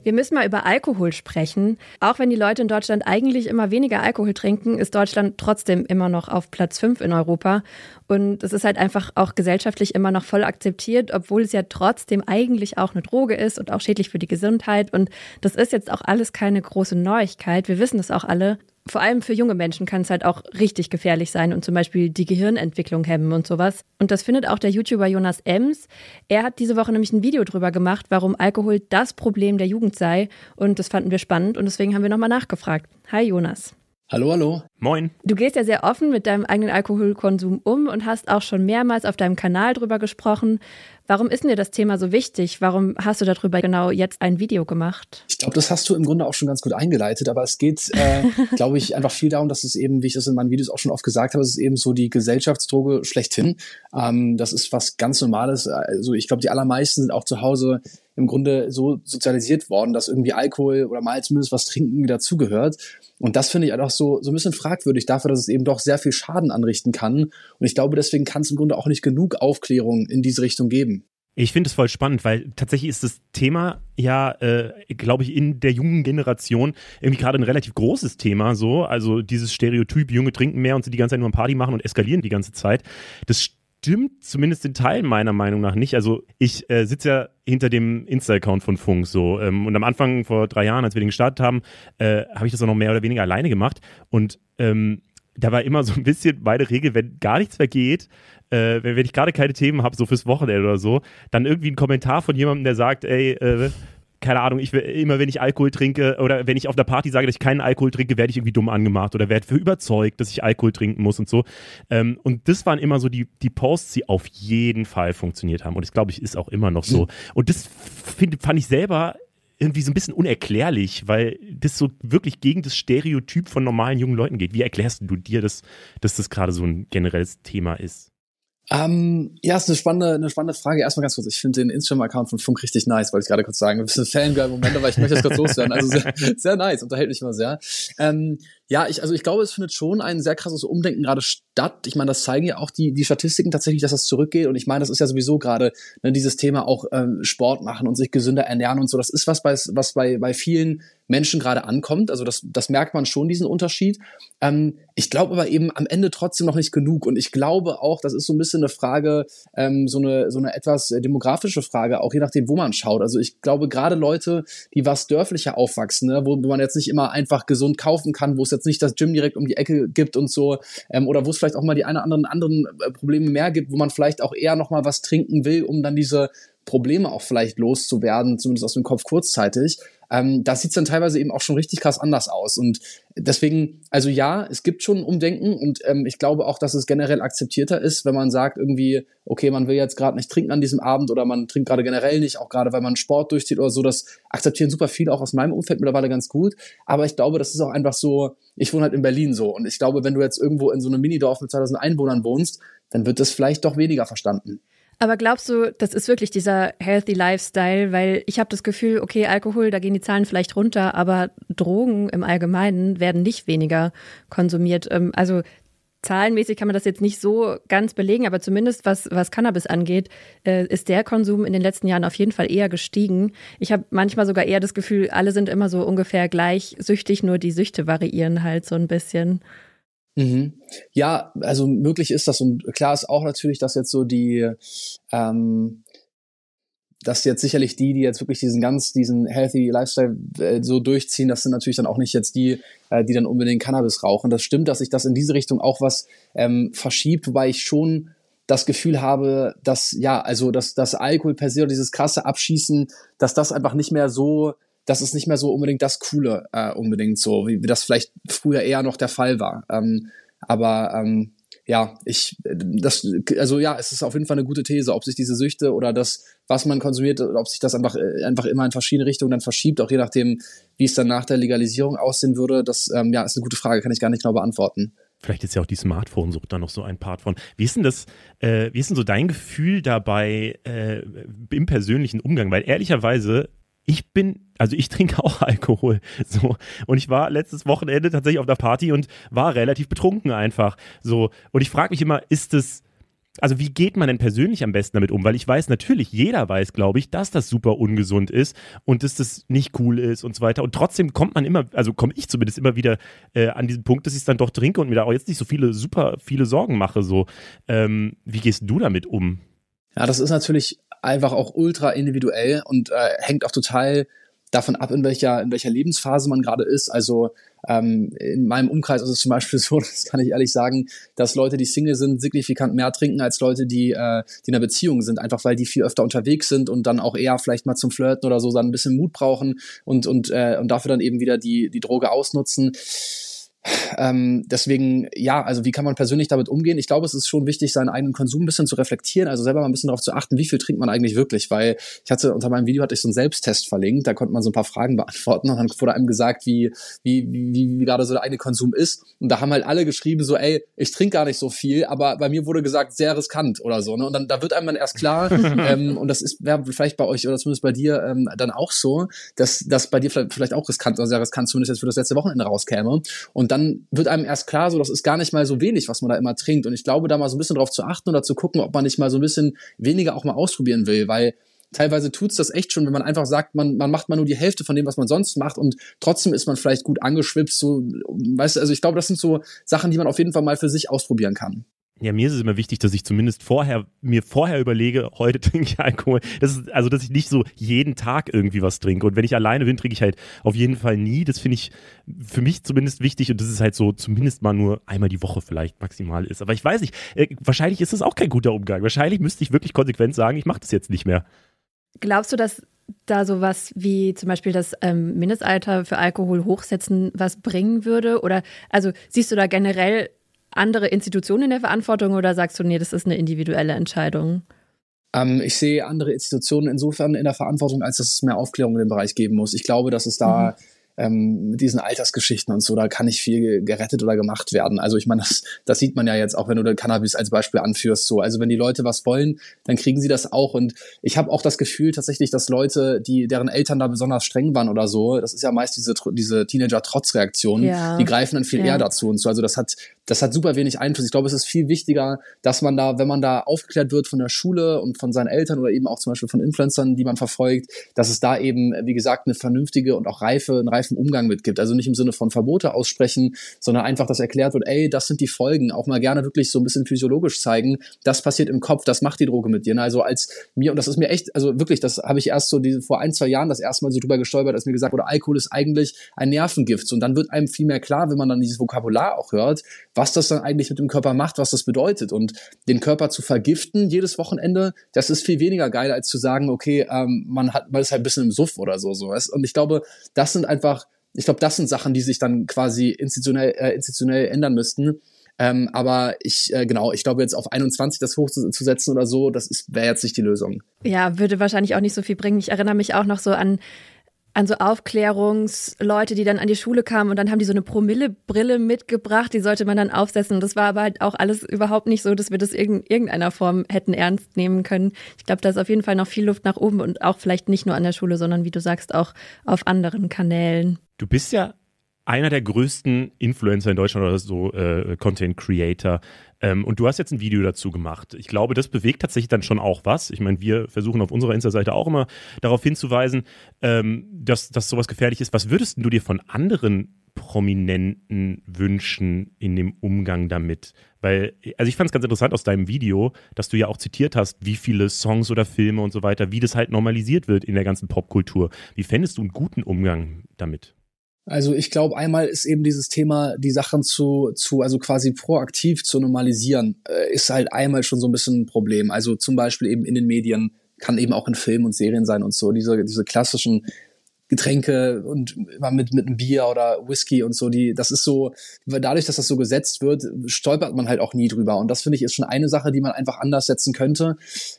Wir müssen mal über Alkohol sprechen. Auch wenn die Leute in Deutschland eigentlich immer weniger Alkohol trinken, ist Deutschland trotzdem immer noch auf Platz 5 in Europa. Und es ist halt einfach auch gesellschaftlich immer noch voll akzeptiert, obwohl es ja trotzdem eigentlich auch eine Droge ist und auch schädlich für die Gesundheit. Und das ist jetzt auch alles keine große Neuigkeit. Wir wissen das auch alle vor allem für junge Menschen kann es halt auch richtig gefährlich sein und zum Beispiel die Gehirnentwicklung hemmen und sowas. Und das findet auch der YouTuber Jonas Ems. Er hat diese Woche nämlich ein Video drüber gemacht, warum Alkohol das Problem der Jugend sei. Und das fanden wir spannend und deswegen haben wir nochmal nachgefragt. Hi Jonas. Hallo, hallo. Moin. Du gehst ja sehr offen mit deinem eigenen Alkoholkonsum um und hast auch schon mehrmals auf deinem Kanal drüber gesprochen. Warum ist dir das Thema so wichtig? Warum hast du darüber genau jetzt ein Video gemacht? Ich glaube, das hast du im Grunde auch schon ganz gut eingeleitet, aber es geht, äh, glaube ich, einfach viel darum, dass es eben, wie ich das in meinen Videos auch schon oft gesagt habe, es ist eben so die Gesellschaftsdroge schlechthin. Ähm, das ist was ganz Normales. Also ich glaube, die allermeisten sind auch zu Hause im Grunde so sozialisiert worden, dass irgendwie Alkohol oder mal zumindest was Trinken dazugehört. Und das finde ich auch so, so ein bisschen fragwürdig dafür, dass es eben doch sehr viel Schaden anrichten kann. Und ich glaube, deswegen kann es im Grunde auch nicht genug Aufklärung in diese Richtung geben. Ich finde es voll spannend, weil tatsächlich ist das Thema ja, äh, glaube ich, in der jungen Generation irgendwie gerade ein relativ großes Thema. So, also dieses Stereotyp, Junge trinken mehr und sie die ganze Zeit nur ein Party machen und eskalieren die ganze Zeit. Das stimmt zumindest in Teilen meiner Meinung nach nicht. Also ich äh, sitze ja hinter dem Insta-Account von Funk so ähm, und am Anfang vor drei Jahren, als wir den gestartet haben, äh, habe ich das auch noch mehr oder weniger alleine gemacht und ähm, da war immer so ein bisschen meine Regel, wenn gar nichts mehr geht, äh, wenn, wenn ich gerade keine Themen habe, so fürs Wochenende oder so, dann irgendwie ein Kommentar von jemandem, der sagt, ey, äh, keine Ahnung, ich immer wenn ich Alkohol trinke oder wenn ich auf der Party sage, dass ich keinen Alkohol trinke, werde ich irgendwie dumm angemacht oder werde für überzeugt, dass ich Alkohol trinken muss und so. Ähm, und das waren immer so die, die Posts, die auf jeden Fall funktioniert haben. Und das glaube ich ist auch immer noch so. Mhm. Und das find, fand ich selber irgendwie so ein bisschen unerklärlich, weil das so wirklich gegen das Stereotyp von normalen jungen Leuten geht. Wie erklärst du dir, dass, dass das gerade so ein generelles Thema ist? Ähm, ja, ist eine spannende, eine spannende Frage. Erstmal ganz kurz. Ich finde den Instagram-Account von Funk richtig nice, wollte ich gerade kurz sagen. Ein bisschen Fangirl-Moment, aber ich möchte das kurz loswerden. Also sehr, sehr nice, unterhält mich immer sehr. Ähm, ja, ich, also ich glaube, es findet schon ein sehr krasses Umdenken gerade statt. Ich meine, das zeigen ja auch die, die Statistiken tatsächlich, dass das zurückgeht. Und ich meine, das ist ja sowieso gerade ne, dieses Thema auch ähm, Sport machen und sich gesünder ernähren und so. Das ist was, bei, was bei, bei vielen Menschen gerade ankommt. Also das, das merkt man schon, diesen Unterschied. Ähm, ich glaube aber eben am Ende trotzdem noch nicht genug. Und ich glaube auch, das ist so ein bisschen eine Frage, ähm, so, eine, so eine etwas demografische Frage, auch je nachdem, wo man schaut. Also ich glaube, gerade Leute, die was dörflicher aufwachsen, ne, wo man jetzt nicht immer einfach gesund kaufen kann, wo es jetzt nicht das Gym direkt um die Ecke gibt und so, ähm, oder wo es vielleicht auch mal die eine oder anderen anderen äh, Probleme mehr gibt, wo man vielleicht auch eher noch mal was trinken will, um dann diese Probleme auch vielleicht loszuwerden, zumindest aus dem Kopf kurzzeitig ähm, da sieht dann teilweise eben auch schon richtig krass anders aus. Und deswegen, also ja, es gibt schon Umdenken und ähm, ich glaube auch, dass es generell akzeptierter ist, wenn man sagt irgendwie, okay, man will jetzt gerade nicht trinken an diesem Abend oder man trinkt gerade generell nicht, auch gerade weil man Sport durchzieht oder so. Das akzeptieren super viele auch aus meinem Umfeld mittlerweile ganz gut. Aber ich glaube, das ist auch einfach so, ich wohne halt in Berlin so und ich glaube, wenn du jetzt irgendwo in so einem Minidorf mit 2000 Einwohnern wohnst, dann wird das vielleicht doch weniger verstanden. Aber glaubst du, das ist wirklich dieser healthy Lifestyle? Weil ich habe das Gefühl, okay, Alkohol, da gehen die Zahlen vielleicht runter, aber Drogen im Allgemeinen werden nicht weniger konsumiert. Ähm, also zahlenmäßig kann man das jetzt nicht so ganz belegen, aber zumindest was, was Cannabis angeht, äh, ist der Konsum in den letzten Jahren auf jeden Fall eher gestiegen. Ich habe manchmal sogar eher das Gefühl, alle sind immer so ungefähr gleich süchtig, nur die Süchte variieren halt so ein bisschen. Mhm. Ja, also möglich ist das und klar ist auch natürlich, dass jetzt so die ähm, dass jetzt sicherlich die, die jetzt wirklich diesen ganz, diesen healthy Lifestyle äh, so durchziehen, das sind natürlich dann auch nicht jetzt die, äh, die dann unbedingt Cannabis rauchen. Das stimmt, dass sich das in diese Richtung auch was ähm, verschiebt, wobei ich schon das Gefühl habe, dass, ja, also, dass das Alkohol per se oder dieses krasse Abschießen, dass das einfach nicht mehr so, das ist nicht mehr so unbedingt das Coole, äh, unbedingt so, wie, wie das vielleicht früher eher noch der Fall war. Ähm, aber ähm, ja, ich, das, also ja, es ist auf jeden Fall eine gute These, ob sich diese Süchte oder das, was man konsumiert, ob sich das einfach, äh, einfach immer in verschiedene Richtungen dann verschiebt, auch je nachdem, wie es dann nach der Legalisierung aussehen würde, das, ähm, ja, ist eine gute Frage, kann ich gar nicht genau beantworten. Vielleicht ist ja auch die Smartphone-Sucht da noch so ein Part von. Wie ist denn das, äh, wie ist denn so dein Gefühl dabei äh, im persönlichen Umgang? Weil ehrlicherweise ich bin, also ich trinke auch Alkohol. So. Und ich war letztes Wochenende tatsächlich auf der Party und war relativ betrunken einfach. So. Und ich frage mich immer, ist es, also wie geht man denn persönlich am besten damit um? Weil ich weiß natürlich, jeder weiß, glaube ich, dass das super ungesund ist und dass das nicht cool ist und so weiter. Und trotzdem kommt man immer, also komme ich zumindest immer wieder äh, an diesen Punkt, dass ich es dann doch trinke und mir da auch jetzt nicht so viele, super viele Sorgen mache. So. Ähm, wie gehst du damit um? Ja, das ist natürlich einfach auch ultra individuell und äh, hängt auch total davon ab, in welcher, in welcher Lebensphase man gerade ist. Also ähm, in meinem Umkreis ist es zum Beispiel so, das kann ich ehrlich sagen, dass Leute, die Single sind, signifikant mehr trinken als Leute, die, äh, die in einer Beziehung sind, einfach weil die viel öfter unterwegs sind und dann auch eher vielleicht mal zum Flirten oder so dann ein bisschen Mut brauchen und, und, äh, und dafür dann eben wieder die, die Droge ausnutzen. Ähm, deswegen, ja, also wie kann man persönlich damit umgehen? Ich glaube, es ist schon wichtig, seinen eigenen Konsum ein bisschen zu reflektieren, also selber mal ein bisschen darauf zu achten, wie viel trinkt man eigentlich wirklich, weil ich hatte unter meinem Video hatte ich so einen Selbsttest verlinkt, da konnte man so ein paar Fragen beantworten und dann wurde einem gesagt, wie, wie, wie, wie, gerade so der eigene Konsum ist. Und da haben halt alle geschrieben, so, ey, ich trinke gar nicht so viel, aber bei mir wurde gesagt, sehr riskant oder so. Ne? Und dann da wird einem dann erst klar, ähm, und das ist wäre vielleicht bei euch oder zumindest bei dir ähm, dann auch so, dass das bei dir vielleicht, vielleicht auch riskant oder sehr riskant zumindest jetzt für das letzte Wochenende rauskäme. Und dann wird einem erst klar, so das ist gar nicht mal so wenig, was man da immer trinkt. Und ich glaube, da mal so ein bisschen drauf zu achten oder zu gucken, ob man nicht mal so ein bisschen weniger auch mal ausprobieren will, weil teilweise tut's das echt schon, wenn man einfach sagt, man, man macht mal nur die Hälfte von dem, was man sonst macht und trotzdem ist man vielleicht gut angeschwipst. So, weißt du, also ich glaube, das sind so Sachen, die man auf jeden Fall mal für sich ausprobieren kann. Ja, mir ist es immer wichtig, dass ich zumindest vorher, mir vorher überlege, heute trinke ich Alkohol. Das ist, also, dass ich nicht so jeden Tag irgendwie was trinke. Und wenn ich alleine bin, trinke ich halt auf jeden Fall nie. Das finde ich für mich zumindest wichtig. Und das ist halt so zumindest mal nur einmal die Woche vielleicht maximal ist. Aber ich weiß nicht, äh, wahrscheinlich ist das auch kein guter Umgang. Wahrscheinlich müsste ich wirklich konsequent sagen, ich mache das jetzt nicht mehr. Glaubst du, dass da sowas wie zum Beispiel das ähm, Mindestalter für Alkohol hochsetzen was bringen würde? Oder also siehst du da generell andere Institutionen in der Verantwortung oder sagst du, nee, das ist eine individuelle Entscheidung? Ähm, ich sehe andere Institutionen insofern in der Verantwortung, als dass es mehr Aufklärung in dem Bereich geben muss. Ich glaube, dass es da mhm ähm, mit diesen Altersgeschichten und so, da kann nicht viel gerettet oder gemacht werden. Also ich meine, das, das sieht man ja jetzt auch, wenn du Cannabis als Beispiel anführst. So, also wenn die Leute was wollen, dann kriegen sie das auch. Und ich habe auch das Gefühl tatsächlich, dass Leute, die deren Eltern da besonders streng waren oder so, das ist ja meist diese diese Teenager-Trotzreaktion, ja. die greifen dann viel ja. eher dazu und so. Also das hat das hat super wenig Einfluss. Ich glaube, es ist viel wichtiger, dass man da, wenn man da aufgeklärt wird von der Schule und von seinen Eltern oder eben auch zum Beispiel von Influencern, die man verfolgt, dass es da eben, wie gesagt, eine vernünftige und auch reife, einen reifen Umgang mitgibt. Also nicht im Sinne von Verbote aussprechen, sondern einfach, dass erklärt wird, ey, das sind die Folgen. Auch mal gerne wirklich so ein bisschen physiologisch zeigen. Das passiert im Kopf, das macht die Droge mit dir. Also als mir, und das ist mir echt, also wirklich, das habe ich erst so diese, vor ein, zwei Jahren das erste Mal so drüber gestolpert, als mir gesagt wurde, Alkohol ist eigentlich ein Nervengift. Und dann wird einem viel mehr klar, wenn man dann dieses Vokabular auch hört, was das dann eigentlich mit dem Körper macht, was das bedeutet. Und den Körper zu vergiften jedes Wochenende, das ist viel weniger geil, als zu sagen, okay, ähm, man hat, man ist halt ein bisschen im Suff oder so. so. Und ich glaube, das sind einfach, ich glaube, das sind Sachen, die sich dann quasi institutionell, äh, institutionell ändern müssten. Ähm, aber ich, äh, genau, ich glaube jetzt auf 21 das hochzusetzen oder so, das wäre jetzt nicht die Lösung. Ja, würde wahrscheinlich auch nicht so viel bringen. Ich erinnere mich auch noch so an an so Aufklärungsleute, die dann an die Schule kamen und dann haben die so eine Promillebrille mitgebracht, die sollte man dann aufsetzen. Und das war aber halt auch alles überhaupt nicht so, dass wir das in irgendeiner Form hätten ernst nehmen können. Ich glaube, da ist auf jeden Fall noch viel Luft nach oben und auch vielleicht nicht nur an der Schule, sondern wie du sagst, auch auf anderen Kanälen. Du bist ja einer der größten Influencer in Deutschland oder so äh, Content Creator. Ähm, und du hast jetzt ein Video dazu gemacht. Ich glaube, das bewegt tatsächlich dann schon auch was. Ich meine, wir versuchen auf unserer Insta-Seite auch immer darauf hinzuweisen, ähm, dass, dass sowas gefährlich ist. Was würdest du dir von anderen Prominenten wünschen in dem Umgang damit? Weil, also ich fand es ganz interessant aus deinem Video, dass du ja auch zitiert hast, wie viele Songs oder Filme und so weiter, wie das halt normalisiert wird in der ganzen Popkultur. Wie fändest du einen guten Umgang damit? Also ich glaube, einmal ist eben dieses Thema, die Sachen zu, zu also quasi proaktiv zu normalisieren, äh, ist halt einmal schon so ein bisschen ein Problem. Also zum Beispiel eben in den Medien, kann eben auch in Filmen und Serien sein und so, diese, diese klassischen Getränke und immer mit, mit einem Bier oder Whisky und so, die, das ist so, dadurch, dass das so gesetzt wird, stolpert man halt auch nie drüber. Und das finde ich ist schon eine Sache, die man einfach anders setzen könnte.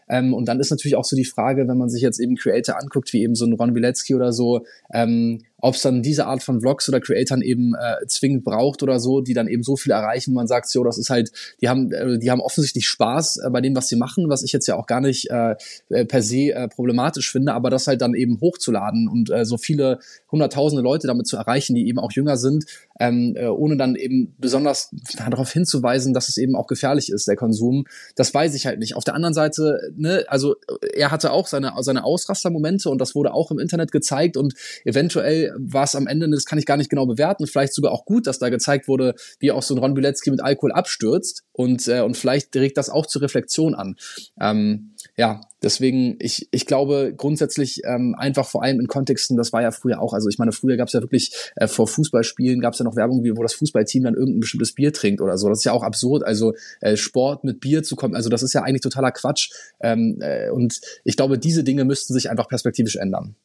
Ähm, und dann ist natürlich auch so die Frage, wenn man sich jetzt eben Creator anguckt, wie eben so ein Ron Bilecki oder so, ähm, ob es dann diese Art von Vlogs oder Creatoren eben äh, zwingend braucht oder so, die dann eben so viel erreichen, wo man sagt, so, das ist halt, die haben, äh, die haben offensichtlich Spaß äh, bei dem, was sie machen, was ich jetzt ja auch gar nicht äh, äh, per se äh, problematisch finde, aber das halt dann eben hochzuladen und äh, so viele hunderttausende Leute damit zu erreichen, die eben auch jünger sind, ähm, äh, ohne dann eben besonders darauf hinzuweisen, dass es eben auch gefährlich ist, der Konsum. Das weiß ich halt nicht. Auf der anderen Seite, ne, also er hatte auch seine, seine Ausrastermomente und das wurde auch im Internet gezeigt und eventuell war es am Ende, das kann ich gar nicht genau bewerten, vielleicht sogar auch gut, dass da gezeigt wurde, wie auch so ein Ron Bilecki mit Alkohol abstürzt und, äh, und vielleicht regt das auch zur Reflexion an. Ähm, ja, deswegen, ich, ich glaube grundsätzlich ähm, einfach vor allem in Kontexten, das war ja früher auch, also ich meine, früher gab es ja wirklich äh, vor Fußballspielen gab es ja noch Werbung, wie, wo das Fußballteam dann irgendein bestimmtes Bier trinkt oder so. Das ist ja auch absurd, also äh, Sport mit Bier zu kommen, also das ist ja eigentlich totaler Quatsch. Ähm, äh, und ich glaube, diese Dinge müssten sich einfach perspektivisch ändern.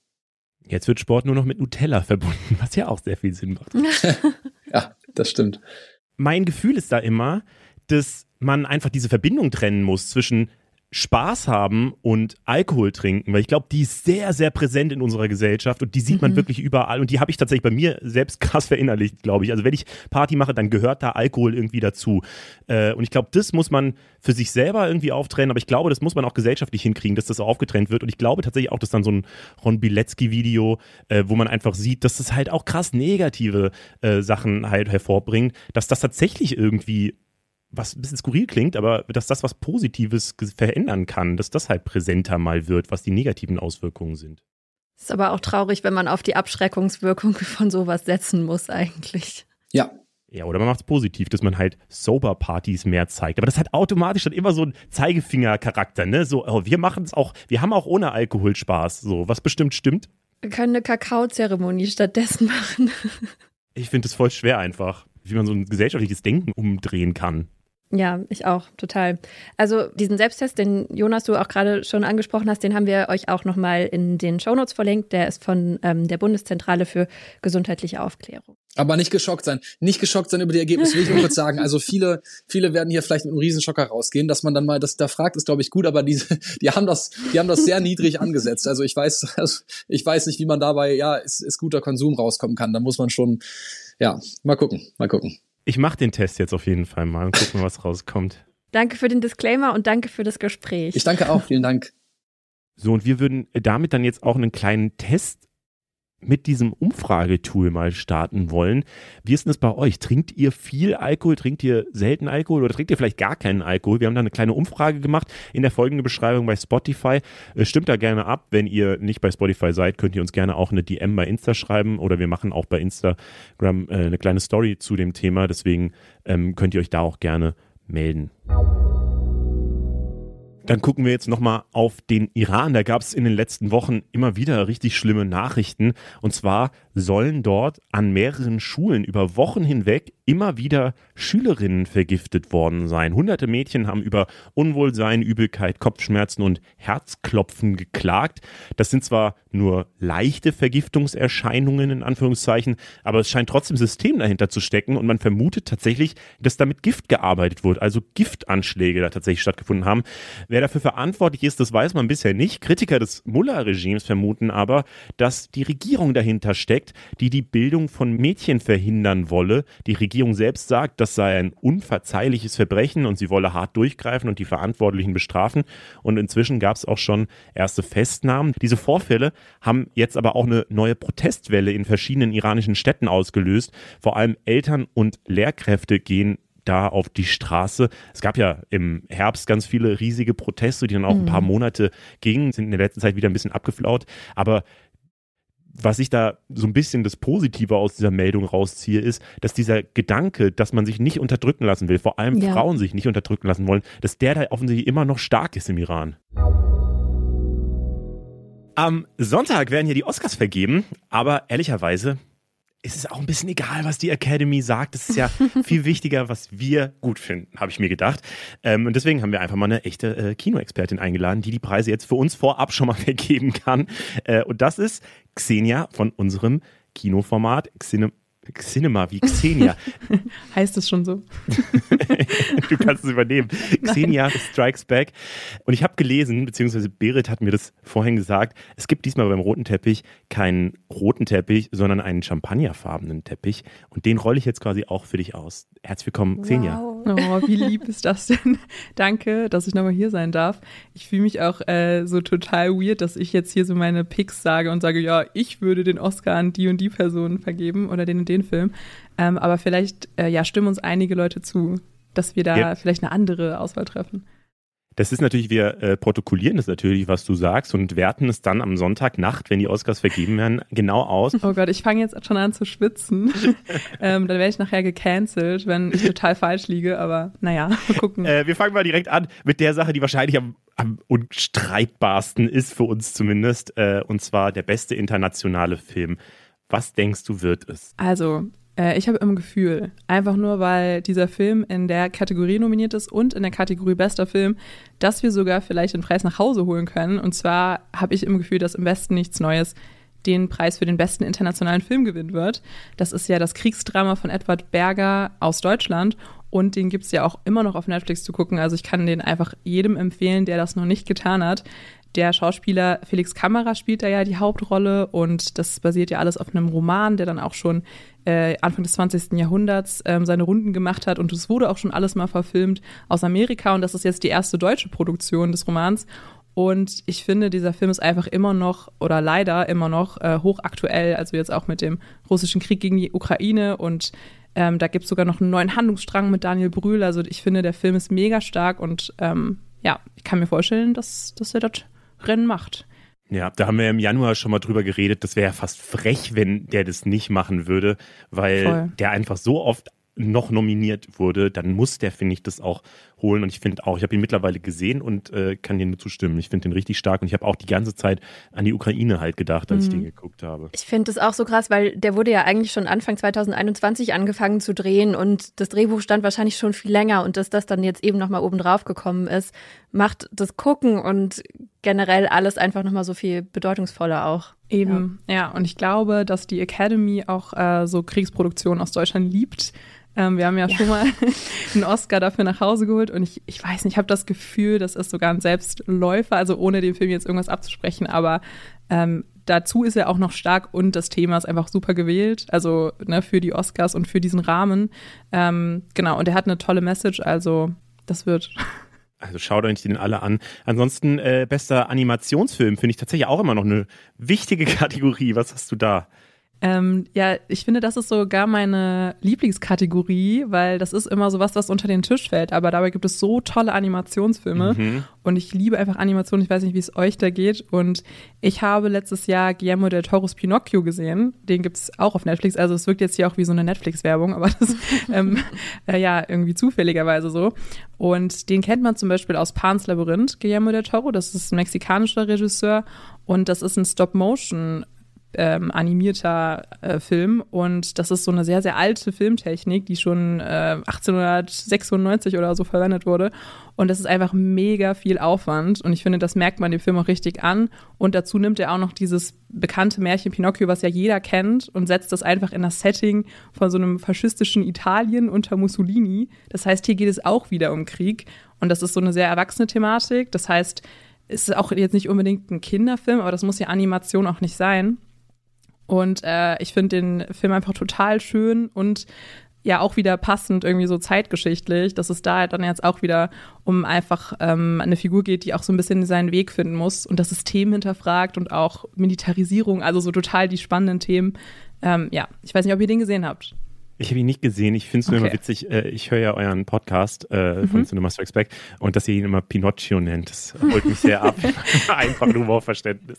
Jetzt wird Sport nur noch mit Nutella verbunden, was ja auch sehr viel Sinn macht. ja, das stimmt. Mein Gefühl ist da immer, dass man einfach diese Verbindung trennen muss zwischen Spaß haben und Alkohol trinken, weil ich glaube, die ist sehr, sehr präsent in unserer Gesellschaft und die sieht man mhm. wirklich überall und die habe ich tatsächlich bei mir selbst krass verinnerlicht, glaube ich. Also wenn ich Party mache, dann gehört da Alkohol irgendwie dazu. Äh, und ich glaube, das muss man für sich selber irgendwie auftrennen, aber ich glaube, das muss man auch gesellschaftlich hinkriegen, dass das so aufgetrennt wird. Und ich glaube tatsächlich auch, dass dann so ein Ron Bilecki-Video, äh, wo man einfach sieht, dass das halt auch krass negative äh, Sachen halt hervorbringt, dass das tatsächlich irgendwie was ein bisschen skurril klingt, aber dass das was Positives verändern kann, dass das halt präsenter mal wird, was die negativen Auswirkungen sind. Ist aber auch traurig, wenn man auf die Abschreckungswirkung von sowas setzen muss, eigentlich. Ja. Ja, oder man macht es positiv, dass man halt Sober-Partys mehr zeigt. Aber das hat automatisch dann immer so einen Zeigefinger-Charakter, ne? So, oh, wir machen es auch, wir haben auch ohne Alkohol Spaß, so, was bestimmt stimmt. Wir können eine Kakaozeremonie stattdessen machen. ich finde es voll schwer einfach, wie man so ein gesellschaftliches Denken umdrehen kann. Ja, ich auch, total. Also diesen Selbsttest, den Jonas du auch gerade schon angesprochen hast, den haben wir euch auch nochmal in den Shownotes verlinkt. Der ist von ähm, der Bundeszentrale für gesundheitliche Aufklärung. Aber nicht geschockt sein. Nicht geschockt sein über die Ergebnisse, will ich nur kurz sagen. Also viele, viele werden hier vielleicht mit einem Riesenschocker rausgehen, dass man dann mal das da fragt, ist glaube ich gut, aber diese, die haben das, die haben das sehr niedrig angesetzt. Also ich weiß, also ich weiß nicht, wie man dabei, ja, ist, ist guter Konsum rauskommen kann. Da muss man schon, ja, mal gucken, mal gucken. Ich mache den Test jetzt auf jeden Fall mal und gucken, was rauskommt. Danke für den Disclaimer und danke für das Gespräch. Ich danke auch, vielen Dank. So, und wir würden damit dann jetzt auch einen kleinen Test mit diesem Umfragetool mal starten wollen. Wie ist denn das bei euch? Trinkt ihr viel Alkohol? Trinkt ihr selten Alkohol oder trinkt ihr vielleicht gar keinen Alkohol? Wir haben da eine kleine Umfrage gemacht in der folgenden Beschreibung bei Spotify. Äh, stimmt da gerne ab. Wenn ihr nicht bei Spotify seid, könnt ihr uns gerne auch eine DM bei Insta schreiben oder wir machen auch bei Instagram äh, eine kleine Story zu dem Thema. Deswegen ähm, könnt ihr euch da auch gerne melden. Dann gucken wir jetzt nochmal auf den Iran. Da gab es in den letzten Wochen immer wieder richtig schlimme Nachrichten. Und zwar sollen dort an mehreren Schulen über Wochen hinweg immer wieder Schülerinnen vergiftet worden sein. Hunderte Mädchen haben über Unwohlsein, Übelkeit, Kopfschmerzen und Herzklopfen geklagt. Das sind zwar nur leichte Vergiftungserscheinungen in Anführungszeichen, aber es scheint trotzdem System dahinter zu stecken und man vermutet tatsächlich, dass da mit Gift gearbeitet wurde, also Giftanschläge da tatsächlich stattgefunden haben. Wer dafür verantwortlich ist, das weiß man bisher nicht. Kritiker des Mullah-Regimes vermuten aber, dass die Regierung dahinter steckt Sekt, die die Bildung von Mädchen verhindern wolle. Die Regierung selbst sagt, das sei ein unverzeihliches Verbrechen und sie wolle hart durchgreifen und die Verantwortlichen bestrafen. Und inzwischen gab es auch schon erste Festnahmen. Diese Vorfälle haben jetzt aber auch eine neue Protestwelle in verschiedenen iranischen Städten ausgelöst. Vor allem Eltern und Lehrkräfte gehen da auf die Straße. Es gab ja im Herbst ganz viele riesige Proteste, die dann auch mhm. ein paar mhm. Monate gingen, sind in der letzten Zeit wieder ein bisschen abgeflaut. Aber was ich da so ein bisschen das Positive aus dieser Meldung rausziehe, ist, dass dieser Gedanke, dass man sich nicht unterdrücken lassen will, vor allem ja. Frauen sich nicht unterdrücken lassen wollen, dass der da offensichtlich immer noch stark ist im Iran. Am Sonntag werden hier die Oscars vergeben, aber ehrlicherweise ist es auch ein bisschen egal, was die Academy sagt. Es ist ja viel wichtiger, was wir gut finden, habe ich mir gedacht. Ähm, und deswegen haben wir einfach mal eine echte äh, Kinoexpertin eingeladen, die die Preise jetzt für uns vorab schon mal vergeben kann. Äh, und das ist Xenia von unserem Kinoformat Xine Cinema wie Xenia. heißt es schon so? du kannst es übernehmen. Xenia Strikes Back. Und ich habe gelesen, beziehungsweise Berit hat mir das vorhin gesagt, es gibt diesmal beim roten Teppich keinen roten Teppich, sondern einen champagnerfarbenen Teppich. Und den rolle ich jetzt quasi auch für dich aus. Herzlich willkommen, Xenia. Wow. Oh, wie lieb ist das denn? Danke, dass ich nochmal hier sein darf. Ich fühle mich auch äh, so total weird, dass ich jetzt hier so meine Picks sage und sage, ja, ich würde den Oscar an die und die Person vergeben oder den und den Film. Ähm, aber vielleicht äh, ja, stimmen uns einige Leute zu, dass wir da ja. vielleicht eine andere Auswahl treffen. Das ist natürlich, wir äh, protokollieren das natürlich, was du sagst und werten es dann am Sonntagnacht, wenn die Oscars vergeben werden, genau aus. Oh Gott, ich fange jetzt schon an zu schwitzen. ähm, dann werde ich nachher gecancelt, wenn ich total falsch liege, aber naja, mal gucken. Äh, wir fangen mal direkt an mit der Sache, die wahrscheinlich am, am unstreitbarsten ist für uns zumindest, äh, und zwar der beste internationale Film. Was denkst du, wird es? Also, äh, ich habe im Gefühl, einfach nur weil dieser Film in der Kategorie nominiert ist und in der Kategorie bester Film, dass wir sogar vielleicht den Preis nach Hause holen können. Und zwar habe ich im Gefühl, dass im Westen nichts Neues den Preis für den besten internationalen Film gewinnen wird. Das ist ja das Kriegsdrama von Edward Berger aus Deutschland. Und den gibt es ja auch immer noch auf Netflix zu gucken. Also ich kann den einfach jedem empfehlen, der das noch nicht getan hat. Der Schauspieler Felix Kammerer spielt da ja die Hauptrolle und das basiert ja alles auf einem Roman, der dann auch schon äh, Anfang des 20. Jahrhunderts ähm, seine Runden gemacht hat und es wurde auch schon alles mal verfilmt aus Amerika und das ist jetzt die erste deutsche Produktion des Romans. Und ich finde, dieser Film ist einfach immer noch oder leider immer noch äh, hochaktuell, also jetzt auch mit dem russischen Krieg gegen die Ukraine und ähm, da gibt es sogar noch einen neuen Handlungsstrang mit Daniel Brühl. Also ich finde, der Film ist mega stark und ähm, ja, ich kann mir vorstellen, dass, dass er das Rennen macht. Ja, da haben wir im Januar schon mal drüber geredet. Das wäre ja fast frech, wenn der das nicht machen würde, weil Voll. der einfach so oft noch nominiert wurde, dann muss der, finde ich, das auch holen. Und ich finde auch, ich habe ihn mittlerweile gesehen und äh, kann dir nur zustimmen. Ich finde den richtig stark und ich habe auch die ganze Zeit an die Ukraine halt gedacht, als mhm. ich den geguckt habe. Ich finde das auch so krass, weil der wurde ja eigentlich schon Anfang 2021 angefangen zu drehen und das Drehbuch stand wahrscheinlich schon viel länger und dass das dann jetzt eben nochmal oben drauf gekommen ist, macht das Gucken und generell alles einfach nochmal so viel bedeutungsvoller auch. Eben, ja. ja. Und ich glaube, dass die Academy auch äh, so Kriegsproduktionen aus Deutschland liebt ähm, wir haben ja, ja, schon mal einen Oscar dafür nach Hause geholt und ich, ich weiß nicht, ich habe das Gefühl, das ist sogar ein Selbstläufer, also ohne dem Film jetzt irgendwas abzusprechen, aber ähm, dazu ist er auch noch stark und das Thema ist einfach super gewählt, also ne, für die Oscars und für diesen Rahmen. Ähm, genau, und er hat eine tolle Message, also das wird. Also schaut euch den alle an. Ansonsten äh, bester Animationsfilm finde ich tatsächlich auch immer noch eine wichtige Kategorie. Was hast du da? Ähm, ja, ich finde, das ist sogar meine Lieblingskategorie, weil das ist immer so was, was unter den Tisch fällt. Aber dabei gibt es so tolle Animationsfilme mhm. und ich liebe einfach Animationen. Ich weiß nicht, wie es euch da geht. Und ich habe letztes Jahr Guillermo del Toro's Pinocchio gesehen. Den gibt es auch auf Netflix. Also es wirkt jetzt hier auch wie so eine Netflix-Werbung, aber das ähm, äh, ja irgendwie zufälligerweise so. Und den kennt man zum Beispiel aus Pan's Labyrinth, Guillermo del Toro. Das ist ein mexikanischer Regisseur und das ist ein Stop-Motion ähm, animierter äh, Film. Und das ist so eine sehr, sehr alte Filmtechnik, die schon äh, 1896 oder so verwendet wurde. Und das ist einfach mega viel Aufwand. Und ich finde, das merkt man dem Film auch richtig an. Und dazu nimmt er auch noch dieses bekannte Märchen Pinocchio, was ja jeder kennt und setzt das einfach in das Setting von so einem faschistischen Italien unter Mussolini. Das heißt, hier geht es auch wieder um Krieg. Und das ist so eine sehr erwachsene Thematik, das heißt, es ist auch jetzt nicht unbedingt ein Kinderfilm, aber das muss ja Animation auch nicht sein. Und äh, ich finde den Film einfach total schön und ja auch wieder passend irgendwie so zeitgeschichtlich, dass es da halt dann jetzt auch wieder um einfach ähm, eine Figur geht, die auch so ein bisschen seinen Weg finden muss und das System hinterfragt und auch Militarisierung, also so total die spannenden Themen. Ähm, ja, ich weiß nicht, ob ihr den gesehen habt. Ich habe ihn nicht gesehen. Ich finde es nur Okay. immer witzig. Äh, ich höre ja euren Podcast äh, Mhm. von Cinema Strikes Back und dass ihr ihn immer Pinocchio nennt. Das holt mich sehr ab. Einfach ein Humorverständnis.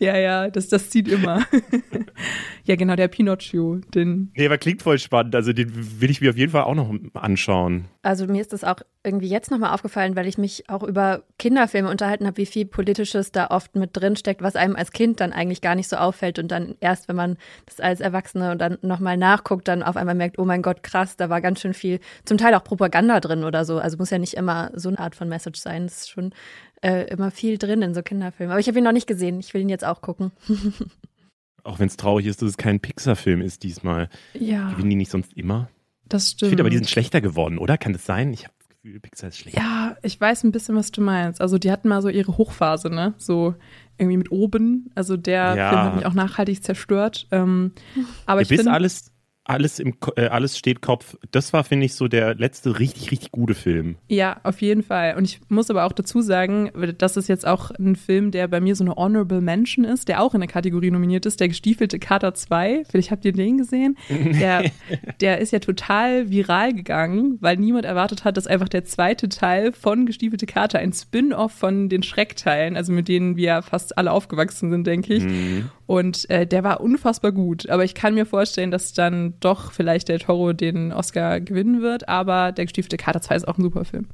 Ja, ja, das, das zieht immer. ja, genau, der Pinocchio, den. Nee, aber klingt voll spannend. Also den will ich mir auf jeden Fall auch noch anschauen. Also mir ist das auch irgendwie jetzt nochmal aufgefallen, weil ich mich auch über Kinderfilme unterhalten habe, wie viel Politisches da oft mit drin steckt, was einem als Kind dann eigentlich gar nicht so auffällt und dann erst, wenn man das als Erwachsene und dann nochmal nachguckt, dann auf einmal merkt, oh mein Gott, krass, da war ganz schön viel, zum Teil auch Propaganda drin oder so. Also muss ja nicht immer so eine Art von Message sein. Es ist schon äh, immer viel drin in so Kinderfilmen. Aber ich habe ihn noch nicht gesehen. Ich will ihn jetzt auch gucken. Auch wenn es traurig ist, dass es kein Pixar-Film ist diesmal. Ja, Gewinnen die nicht sonst immer? Das Ich stimmt. finde aber, die sind schlechter geworden, oder? Kann das sein? Ich habe das Gefühl, Pixar ist schlechter. Ja, ich weiß ein bisschen, was du meinst. Also die hatten mal so ihre Hochphase, ne? So irgendwie mit oben. Also der Ja. Film hat mich auch nachhaltig zerstört. Ähm, aber ich Bis finde, alles, alles, im, äh, alles steht Kopf. Das war, finde ich, so der letzte richtig, richtig gute Film. ja, auf jeden Fall. Und ich muss aber auch dazu sagen, das ist jetzt auch ein Film, der bei mir so eine Honorable Mention ist, der auch in der Kategorie nominiert ist, der gestiefelte Kater 2. Vielleicht habt ihr den gesehen. Der, der ist ja total viral gegangen, weil niemand erwartet hat, dass einfach der zweite Teil von Gestiefelte Kater ein Spin-off von den Schreckteilen, also mit denen wir fast alle aufgewachsen sind, denke ich. Mhm. Und äh, der war unfassbar gut. Aber ich kann mir vorstellen, dass dann doch vielleicht der Toro den Oscar gewinnen wird. Aber der gestiefelte Kater 2 ist auch ein super Film.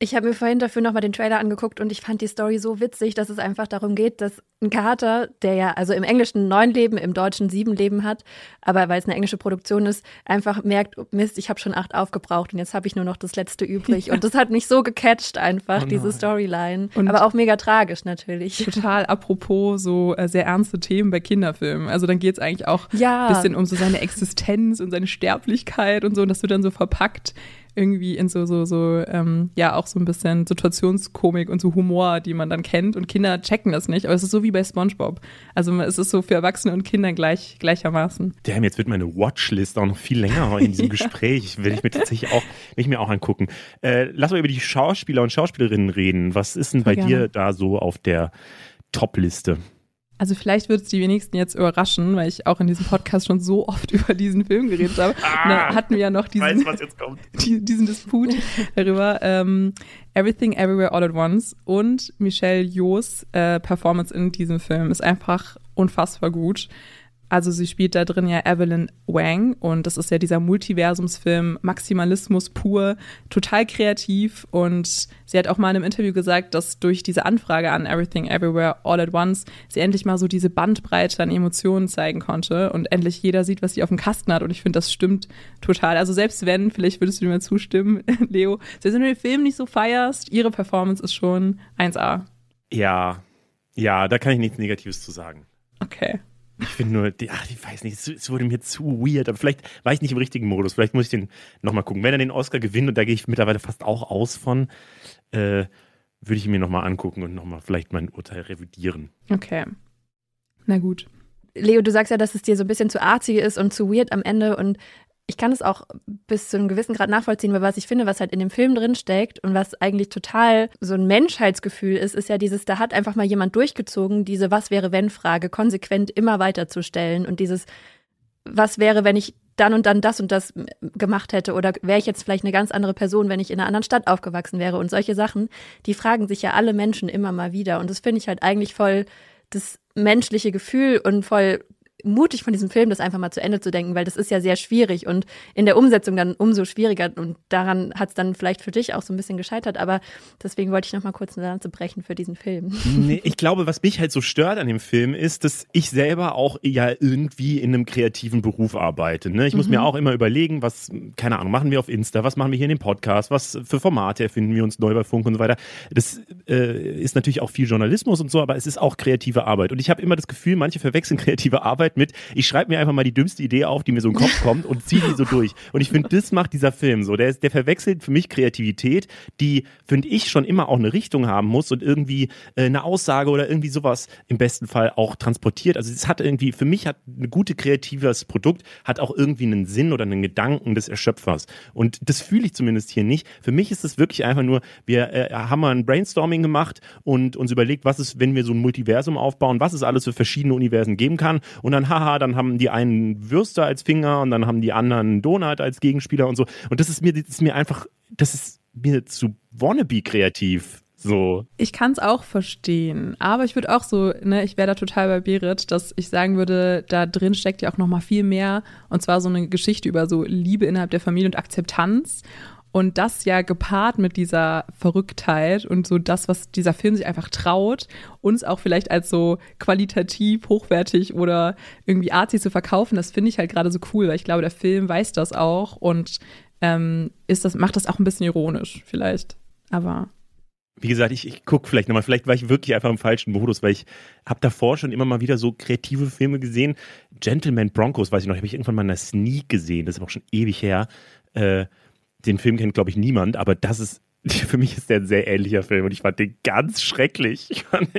Ich habe mir vorhin dafür nochmal den Trailer angeguckt und ich fand die Story so witzig, dass es einfach darum geht, dass ein Kater, der ja also im Englischen neun Leben, im Deutschen sieben Leben hat, aber weil es eine englische Produktion ist, einfach merkt, oh Mist, ich habe schon acht aufgebraucht und jetzt habe ich nur noch das letzte übrig. Und das hat mich so gecatcht einfach, Oh diese. Storyline. Und- aber auch mega tragisch natürlich. Total apropos so äh, sehr ernste Themen bei Kinderfilmen. Also dann geht es eigentlich auch Ja. ein bisschen um so seine Existenz und seine Sterblichkeit und so. Und das wird dann so verpackt irgendwie in so, so, so, ähm, ja, auch so ein bisschen Situationskomik und so Humor, die man dann kennt. Und Kinder checken das nicht. Aber es ist so wie bei Spongebob. Also es ist so für Erwachsene und Kinder gleich, gleichermaßen. Damn, jetzt wird meine Watchlist auch noch viel länger in diesem Gespräch. Will ich mir tatsächlich auch, will ich mir auch angucken. Äh, lass mal über die Schauspieler und Schauspielerinnen reden. Was ist denn bei Gerne. dir da so auf der Top-Liste? Also vielleicht wird es die wenigsten jetzt überraschen, weil ich auch in diesem Podcast schon so oft über diesen Film geredet habe. Und dann hatten wir ja noch diesen, jetzt kommt. die, diesen Disput darüber. Ähm, Everything Everywhere All at Once und Michelle Yeohs äh, Performance in diesem Film ist einfach unfassbar gut. Also sie spielt da drin ja Evelyn Wang und das ist ja dieser Multiversumsfilm Maximalismus pur, total kreativ und sie hat auch mal in einem Interview gesagt, dass durch diese Anfrage an Everything Everywhere All at Once sie endlich mal so diese Bandbreite an Emotionen zeigen konnte und endlich jeder sieht, was sie auf dem Kasten hat und ich finde, das stimmt total. Also selbst wenn, vielleicht würdest du mir zustimmen, Leo, selbst wenn du den Film nicht so feierst, ihre Performance ist schon 1A. Ja, ja, da kann ich nichts Negatives zu sagen. Okay. Ich finde nur, die, ach, ich weiß nicht, es, wurde mir zu weird. Aber vielleicht war ich nicht im richtigen Modus. Vielleicht muss ich den nochmal gucken. Wenn er den Oscar gewinnt, und da gehe ich mittlerweile fast auch aus von, äh, würde ich ihn mir nochmal angucken und nochmal vielleicht mein Urteil revidieren. Okay. Na gut. Leo, du sagst ja, dass es dir so ein bisschen zu arzi ist und zu weird am Ende und ich kann es auch bis zu einem gewissen Grad nachvollziehen, weil was ich finde, was halt in dem Film drin steckt und was eigentlich total so ein Menschheitsgefühl ist, ist ja dieses, da hat einfach mal jemand durchgezogen, diese Was wäre wenn Frage konsequent immer weiter zu stellen und dieses Was wäre, wenn ich dann und dann das und das gemacht hätte oder wäre ich jetzt vielleicht eine ganz andere Person, wenn ich in einer anderen Stadt aufgewachsen wäre und solche Sachen, die fragen sich ja alle Menschen immer mal wieder und das finde ich halt eigentlich voll das menschliche Gefühl und voll mutig von diesem Film, das einfach mal zu Ende zu denken, weil das ist ja sehr schwierig und in der Umsetzung dann umso schwieriger und daran hat es dann vielleicht für dich auch so ein bisschen gescheitert, aber deswegen wollte ich noch mal kurz eine Lanze brechen für diesen Film. Nee, ich glaube, was mich halt so stört an dem Film ist, dass ich selber auch ja irgendwie in einem kreativen Beruf arbeite. Ne? Ich muss mir auch immer überlegen, was, keine Ahnung, machen wir auf Insta, was machen wir hier in dem Podcast, was für Formate erfinden wir uns neu bei Funk und so weiter. Das äh, ist natürlich auch viel Journalismus und so, aber es ist auch kreative Arbeit. Und ich habe immer das Gefühl, manche verwechseln kreative Arbeit halt mit, ich schreibe mir einfach mal die dümmste Idee auf, die mir so im Kopf kommt und ziehe die so durch. Und ich finde, das macht dieser Film so. Der, ist, der verwechselt für mich Kreativität, die, finde ich, schon immer auch eine Richtung haben muss und irgendwie äh, eine Aussage oder irgendwie sowas im besten Fall auch transportiert. Also es hat irgendwie, für mich hat ein gute kreatives Produkt, hat auch irgendwie einen Sinn oder einen Gedanken des Erschöpfers. Und das fühle ich zumindest hier nicht. Für mich ist es wirklich einfach nur, wir äh, haben mal ein Brainstorming gemacht und uns überlegt, was ist, wenn wir so ein Multiversum aufbauen, was es alles für verschiedene Universen geben kann. Und dann, haha, dann haben die einen Würste als Finger und dann haben die anderen Donut als Gegenspieler und so. Und das ist mir, das ist mir einfach, das ist mir zu wannabe kreativ. So. Ich kann es auch verstehen, aber ich würde auch so, ne, ich wäre da total bei Berit, dass ich sagen würde, da drin steckt ja auch noch mal viel mehr und zwar so eine Geschichte über so Liebe innerhalb der Familie und Akzeptanz und das ja gepaart mit dieser Verrücktheit und so das, was dieser Film sich einfach traut, uns auch vielleicht als so qualitativ hochwertig oder irgendwie artsy zu verkaufen, das finde ich halt gerade so cool, weil ich glaube, der Film weiß das auch und ähm, ist das, macht das auch ein bisschen ironisch vielleicht. Aber wie gesagt, ich, ich gucke vielleicht nochmal, vielleicht war ich wirklich einfach im falschen Modus, weil ich habe davor schon immer mal wieder so kreative Filme gesehen. Gentleman Broncos, weiß ich noch, habe ich irgendwann mal in der Sneak gesehen, das ist aber auch schon ewig her. Äh, den Film kennt, glaube ich, niemand, aber das ist, für mich ist der ein sehr ähnlicher Film und ich fand den ganz schrecklich. Ich fand,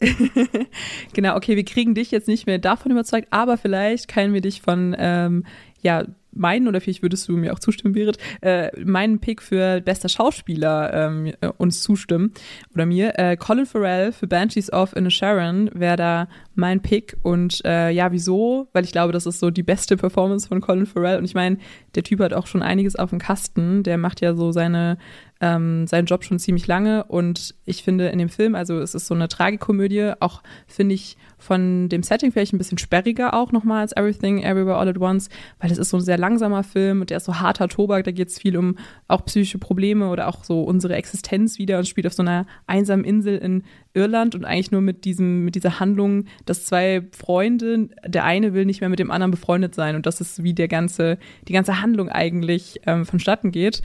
genau, okay, wir kriegen dich jetzt nicht mehr davon überzeugt, aber vielleicht können wir dich von ähm, ja, meinen, oder vielleicht würdest du mir auch zustimmen, Berit, äh, meinen Pick für bester Schauspieler ähm, äh, uns zustimmen oder mir. Äh, Colin Farrell für Banshees of Sharon wäre da mein Pick und äh, ja, wieso? Weil ich glaube, das ist so die beste Performance von Colin Farrell und ich meine, der Typ hat auch schon einiges auf dem Kasten, der macht ja so seine ähm, seinen Job schon ziemlich lange und ich finde in dem Film, also es ist so eine Tragikomödie, auch finde ich von dem Setting vielleicht ein bisschen sperriger auch nochmal als Everything, Everywhere, All at Once, weil es ist so ein sehr langsamer Film und der ist so harter Tobak, da geht es viel um auch psychische Probleme oder auch so unsere Existenz wieder und spielt auf so einer einsamen Insel in Irland und eigentlich nur mit diesem, mit dieser Handlung, dass zwei Freunde, der eine will nicht mehr mit dem anderen befreundet sein und das ist wie der ganze, die ganze Handlung eigentlich ähm, vonstatten geht.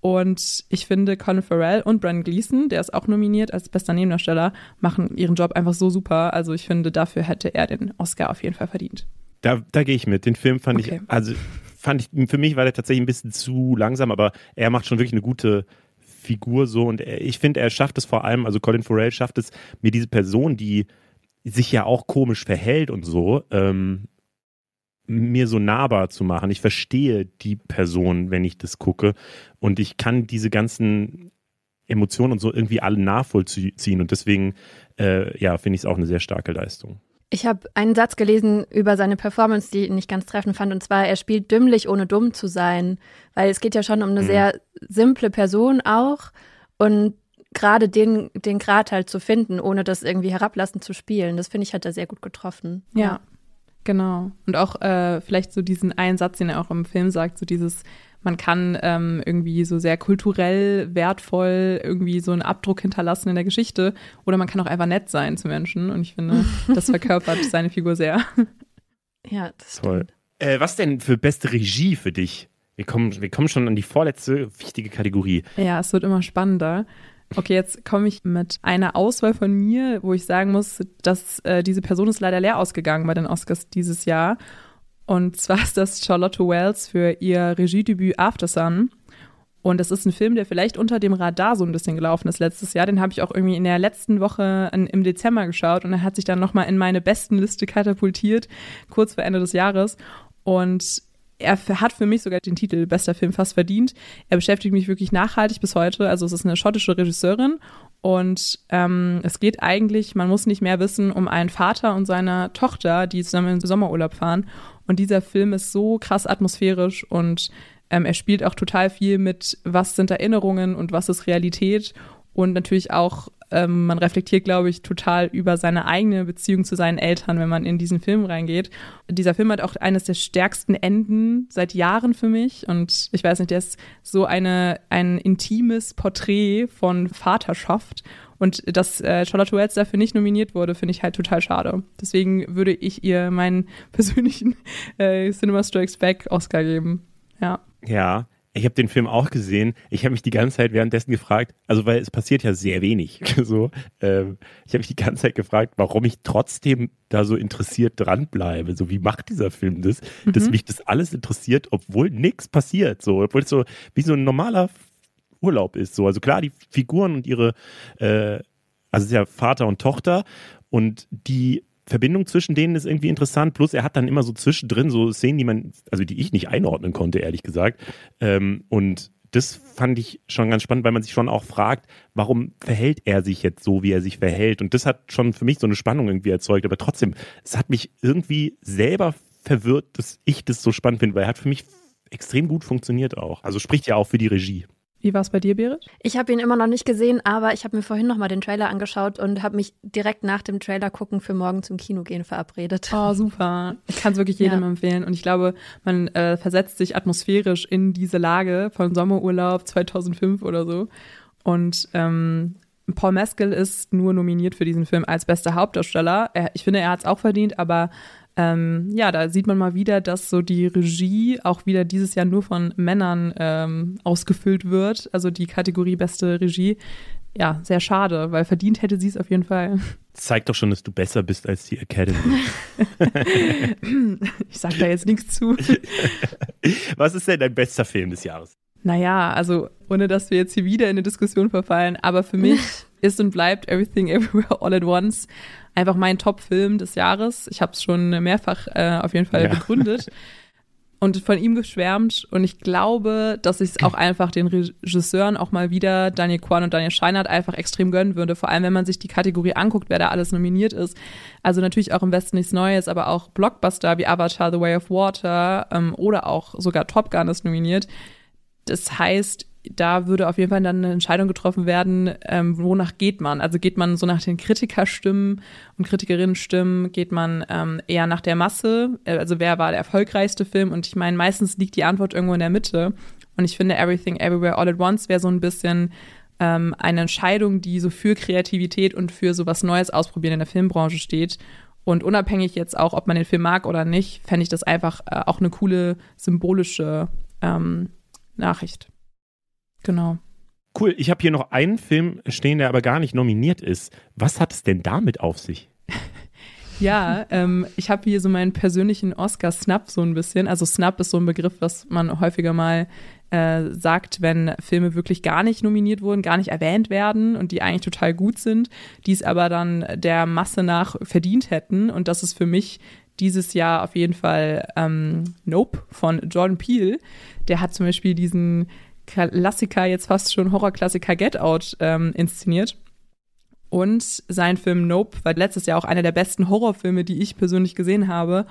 Und ich finde, Colin Farrell und Brandon Gleason, der ist auch nominiert als bester Nebendarsteller, machen ihren Job einfach so super. Also ich finde, dafür hätte er den Oscar auf jeden Fall verdient. Da, da gehe ich mit. Den Film fand okay. ich, also fand ich, für mich war der tatsächlich ein bisschen zu langsam, aber er macht schon wirklich eine gute Figur so. Und er, ich finde, er schafft es vor allem, also Colin Farrell schafft es, mir diese Person, die sich ja auch komisch verhält und so, ähm, mir so nahbar zu machen. Ich verstehe die Person, wenn ich das gucke. Und ich kann diese ganzen Emotionen und so irgendwie alle nachvollziehen. Und deswegen, äh, ja, finde ich es auch eine sehr starke Leistung. Ich habe einen Satz gelesen über seine Performance, die ich nicht ganz treffend fand. Und zwar, er spielt dümmlich, ohne dumm zu sein. Weil es geht ja schon um eine mhm. sehr simple Person auch. Und gerade den, den Grad halt zu finden, ohne das irgendwie herablassend zu spielen, das finde ich, hat er sehr gut getroffen. ja. ja. Genau. Und auch äh, vielleicht so diesen einen Satz, den er auch im Film sagt, so dieses, man kann ähm, irgendwie so sehr kulturell wertvoll irgendwie so einen Abdruck hinterlassen in der Geschichte oder man kann auch einfach nett sein zu Menschen. Und ich finde, das verkörpert seine Figur sehr. Ja, das Toll. Äh, was denn für beste Regie für dich? Wir kommen, wir kommen schon an die vorletzte wichtige Kategorie. Ja, es wird immer spannender. Okay, jetzt komme ich mit einer Auswahl von mir, wo ich sagen muss, dass äh, diese Person ist leider leer ausgegangen bei den Oscars dieses Jahr. Und zwar ist das Charlotte Wells für ihr Regiedebüt After Sun. Und das ist ein Film, der vielleicht unter dem Radar so ein bisschen gelaufen ist letztes Jahr. Den habe ich auch irgendwie in der letzten Woche im Dezember geschaut und er hat sich dann nochmal in meine besten Liste katapultiert, kurz vor Ende des Jahres. Und er hat für mich sogar den Titel Bester Film fast verdient. Er beschäftigt mich wirklich nachhaltig bis heute. Also es ist eine schottische Regisseurin und ähm, es geht eigentlich, man muss nicht mehr wissen, um einen Vater und seine Tochter, die zusammen in den Sommerurlaub fahren. Und dieser Film ist so krass atmosphärisch und ähm, er spielt auch total viel mit, was sind Erinnerungen und was ist Realität und natürlich auch ähm, man reflektiert, glaube ich, total über seine eigene Beziehung zu seinen Eltern, wenn man in diesen Film reingeht. Dieser Film hat auch eines der stärksten Enden seit Jahren für mich. Und ich weiß nicht, der ist so eine, ein intimes Porträt von Vaterschaft. Und dass äh, Charlotte Wells dafür nicht nominiert wurde, finde ich halt total schade. Deswegen würde ich ihr meinen persönlichen äh, Cinema Strikes Back Oscar geben. Ja. Ja, Ich habe den Film auch gesehen. Ich habe mich die ganze Zeit währenddessen gefragt, also weil es passiert ja sehr wenig. So, ähm, ich habe mich die ganze Zeit gefragt, warum ich trotzdem da so interessiert dranbleibe. So, wie macht dieser Film das, mhm. dass mich das alles interessiert, obwohl nichts passiert. So, obwohl es so wie so ein normaler Urlaub ist. So, also klar, die Figuren und ihre, äh, also es ist ja Vater und Tochter und die Verbindung zwischen denen ist irgendwie interessant. Plus er hat dann immer so zwischendrin so Szenen, die man, also die ich nicht einordnen konnte, ehrlich gesagt. Ähm, und das fand ich schon ganz spannend, weil man sich schon auch fragt, warum verhält er sich jetzt so, wie er sich verhält? Und das hat schon für mich so eine Spannung irgendwie erzeugt. Aber trotzdem, es hat mich irgendwie selber verwirrt, dass ich das so spannend finde, weil er hat für mich extrem gut funktioniert auch. Also spricht ja auch für die Regie. Wie war es bei dir, Berit? Ich habe ihn immer noch nicht gesehen, aber ich habe mir vorhin noch mal den Trailer angeschaut und habe mich direkt nach dem Trailer gucken für morgen zum Kino gehen verabredet. Oh, super. Ich kann es wirklich jedem ja. empfehlen. Und ich glaube, man äh, versetzt sich atmosphärisch in diese Lage von Sommerurlaub 2005 oder so. Und ähm, Paul Mescal ist nur nominiert für diesen Film als bester Hauptdarsteller. Er, ich finde, er hat es auch verdient, aber ähm, ja, da sieht man mal wieder, dass so die Regie auch wieder dieses Jahr nur von Männern ähm, ausgefüllt wird. Also die Kategorie beste Regie. Ja, sehr schade, weil verdient hätte sie es auf jeden Fall. Zeigt doch schon, dass du besser bist als die Academy. ich sag da jetzt nichts zu. Was ist denn dein bester Film des Jahres? Naja, also ohne dass wir jetzt hier wieder in eine Diskussion verfallen, aber für mich ist und bleibt Everything Everywhere All at Once einfach mein Top-Film des Jahres. Ich habe es schon mehrfach äh, auf jeden Fall ja. begründet und von ihm geschwärmt. Und ich glaube, dass ich es auch einfach den Regisseuren auch mal wieder, Daniel Kwan und Daniel Scheinert, einfach extrem gönnen würde. Vor allem, wenn man sich die Kategorie anguckt, wer da alles nominiert ist. Also natürlich auch im Westen nichts Neues, aber auch Blockbuster wie Avatar, The Way of Water ähm, oder auch sogar Top Gun ist nominiert. Das heißt, da würde auf jeden Fall dann eine Entscheidung getroffen werden, ähm, wonach geht man? Also geht man so nach den Kritikerstimmen und Kritikerinnenstimmen, geht man ähm, eher nach der Masse? Äh, also wer war der erfolgreichste Film? Und ich meine, meistens liegt die Antwort irgendwo in der Mitte. Und ich finde, Everything Everywhere All at Once wäre so ein bisschen ähm, eine Entscheidung, die so für Kreativität und für so was Neues ausprobieren in der Filmbranche steht. Und unabhängig jetzt auch, ob man den Film mag oder nicht, fände ich das einfach äh, auch eine coole symbolische ähm, Nachricht. Genau. Cool, ich habe hier noch einen Film stehen, der aber gar nicht nominiert ist. Was hat es denn damit auf sich? Ja, ähm, ich habe hier so meinen persönlichen Oscar-Snap so ein bisschen. Also Snap ist so ein Begriff, was man häufiger mal äh, sagt, wenn Filme wirklich gar nicht nominiert wurden, gar nicht erwähnt werden und die eigentlich total gut sind, die es aber dann der Masse nach verdient hätten. Und das ist für mich dieses Jahr auf jeden Fall ähm, Nope von Jordan Peele. Der hat zum Beispiel diesen Klassiker, jetzt fast schon Horrorklassiker Get Out ähm, inszeniert. Und sein Film Nope war letztes Jahr auch einer der besten Horrorfilme, die ich persönlich gesehen habe.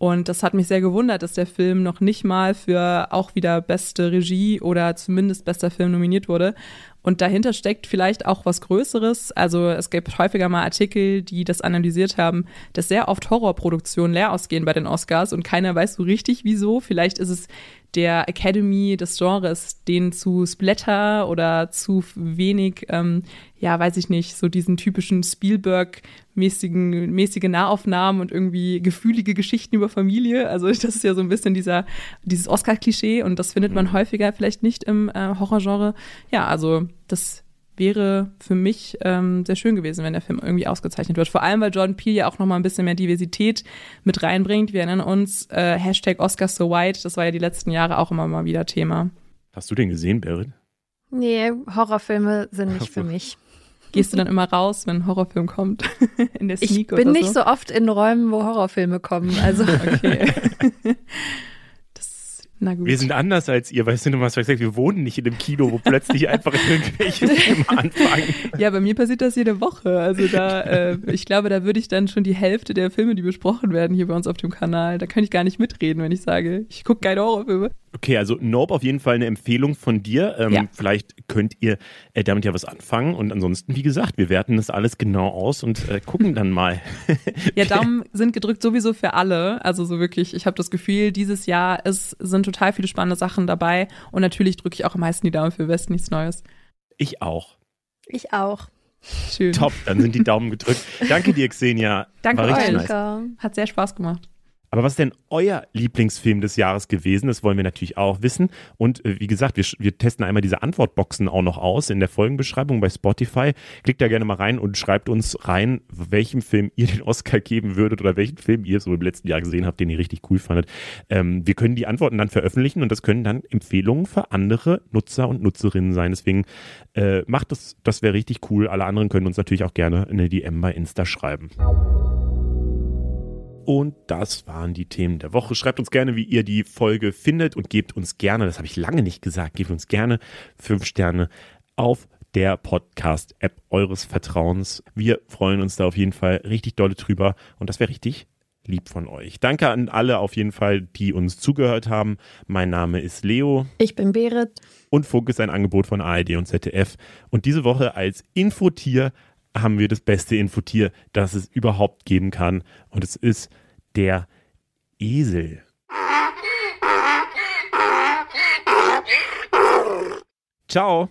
Und das hat mich sehr gewundert, dass der Film noch nicht mal für auch wieder beste Regie oder zumindest bester Film nominiert wurde. Und dahinter steckt vielleicht auch was Größeres. Also es gibt häufiger mal Artikel, die das analysiert haben, dass sehr oft Horrorproduktionen leer ausgehen bei den Oscars und keiner weiß so richtig wieso. Vielleicht ist es der Academy des Genres, denen zu Splatter oder zu wenig, ähm, ja, weiß ich nicht, so diesen typischen Spielberg-mäßigen, mäßige Nahaufnahmen und irgendwie gefühlige Geschichten über Familie. Also das ist ja so ein bisschen dieser, dieses Oscar-Klischee und das findet man mhm. häufiger vielleicht nicht im äh, Horrorgenre. Ja, also das wäre für mich ähm, sehr schön gewesen, wenn der Film irgendwie ausgezeichnet wird. Vor allem, weil Jordan Peele ja auch noch mal ein bisschen mehr Diversität mit reinbringt. Wir erinnern uns, äh, Hashtag Oscars so white, das war ja die letzten Jahre auch immer mal wieder Thema. Hast du den gesehen, Berit? Nee, Horrorfilme sind nicht für mich. Gehst du dann immer raus, wenn ein Horrorfilm kommt? in der Sneak Ich bin nicht so oft in Räumen, wo Horrorfilme kommen. Also. okay. Na gut. Wir sind anders als ihr, weißt du, du hast gesagt, wir wohnen nicht in einem Kino, wo plötzlich einfach irgendwelche Filme anfangen. Ja, bei mir passiert das jede Woche. Also da, äh, ich glaube, da würde ich dann schon die Hälfte der Filme, die besprochen werden hier bei uns auf dem Kanal, da kann ich gar nicht mitreden, wenn ich sage, ich gucke keine Horrorfilme. Okay, also Nope auf jeden Fall eine Empfehlung von dir. Ähm, ja. Vielleicht könnt ihr äh, damit ja was anfangen. Und ansonsten, wie gesagt, wir werten das alles genau aus und äh, gucken dann mal. ja, Daumen sind gedrückt sowieso für alle. Also so wirklich, ich habe das Gefühl, dieses Jahr ist, sind total viele spannende Sachen dabei. Und natürlich drücke ich auch am meisten die Daumen für West, nichts Neues. Ich auch. Ich auch. Schön. Top, dann sind die Daumen gedrückt. Danke dir, Xenia. Danke War euch. Nice. Hat sehr Spaß gemacht. Aber was ist denn euer Lieblingsfilm des Jahres gewesen? Das wollen wir natürlich auch wissen. Und äh, wie gesagt, wir, wir testen einmal diese Antwortboxen auch noch aus in der Folgenbeschreibung bei Spotify. Klickt da gerne mal rein und schreibt uns rein, welchem Film ihr den Oscar geben würdet oder welchen Film ihr so im letzten Jahr gesehen habt, den ihr richtig cool fandet. Ähm, wir können die Antworten dann veröffentlichen und das können dann Empfehlungen für andere Nutzer und Nutzerinnen sein. Deswegen äh, macht das, das wäre richtig cool. Alle anderen können uns natürlich auch gerne eine DM bei Insta schreiben. Und das waren die Themen der Woche. Schreibt uns gerne, wie ihr die Folge findet und gebt uns gerne, das habe ich lange nicht gesagt, gebt uns gerne fünf Sterne auf der Podcast-App eures Vertrauens. Wir freuen uns da auf jeden Fall richtig dolle drüber und das wäre richtig lieb von euch. Danke an alle auf jeden Fall, die uns zugehört haben. Mein Name ist Leo. Ich bin Berit. Und Funk ist ein Angebot von ARD und ZDF. Und diese Woche als Infotier haben wir das beste Infotier, das es überhaupt geben kann. Und es ist der Esel. Ciao.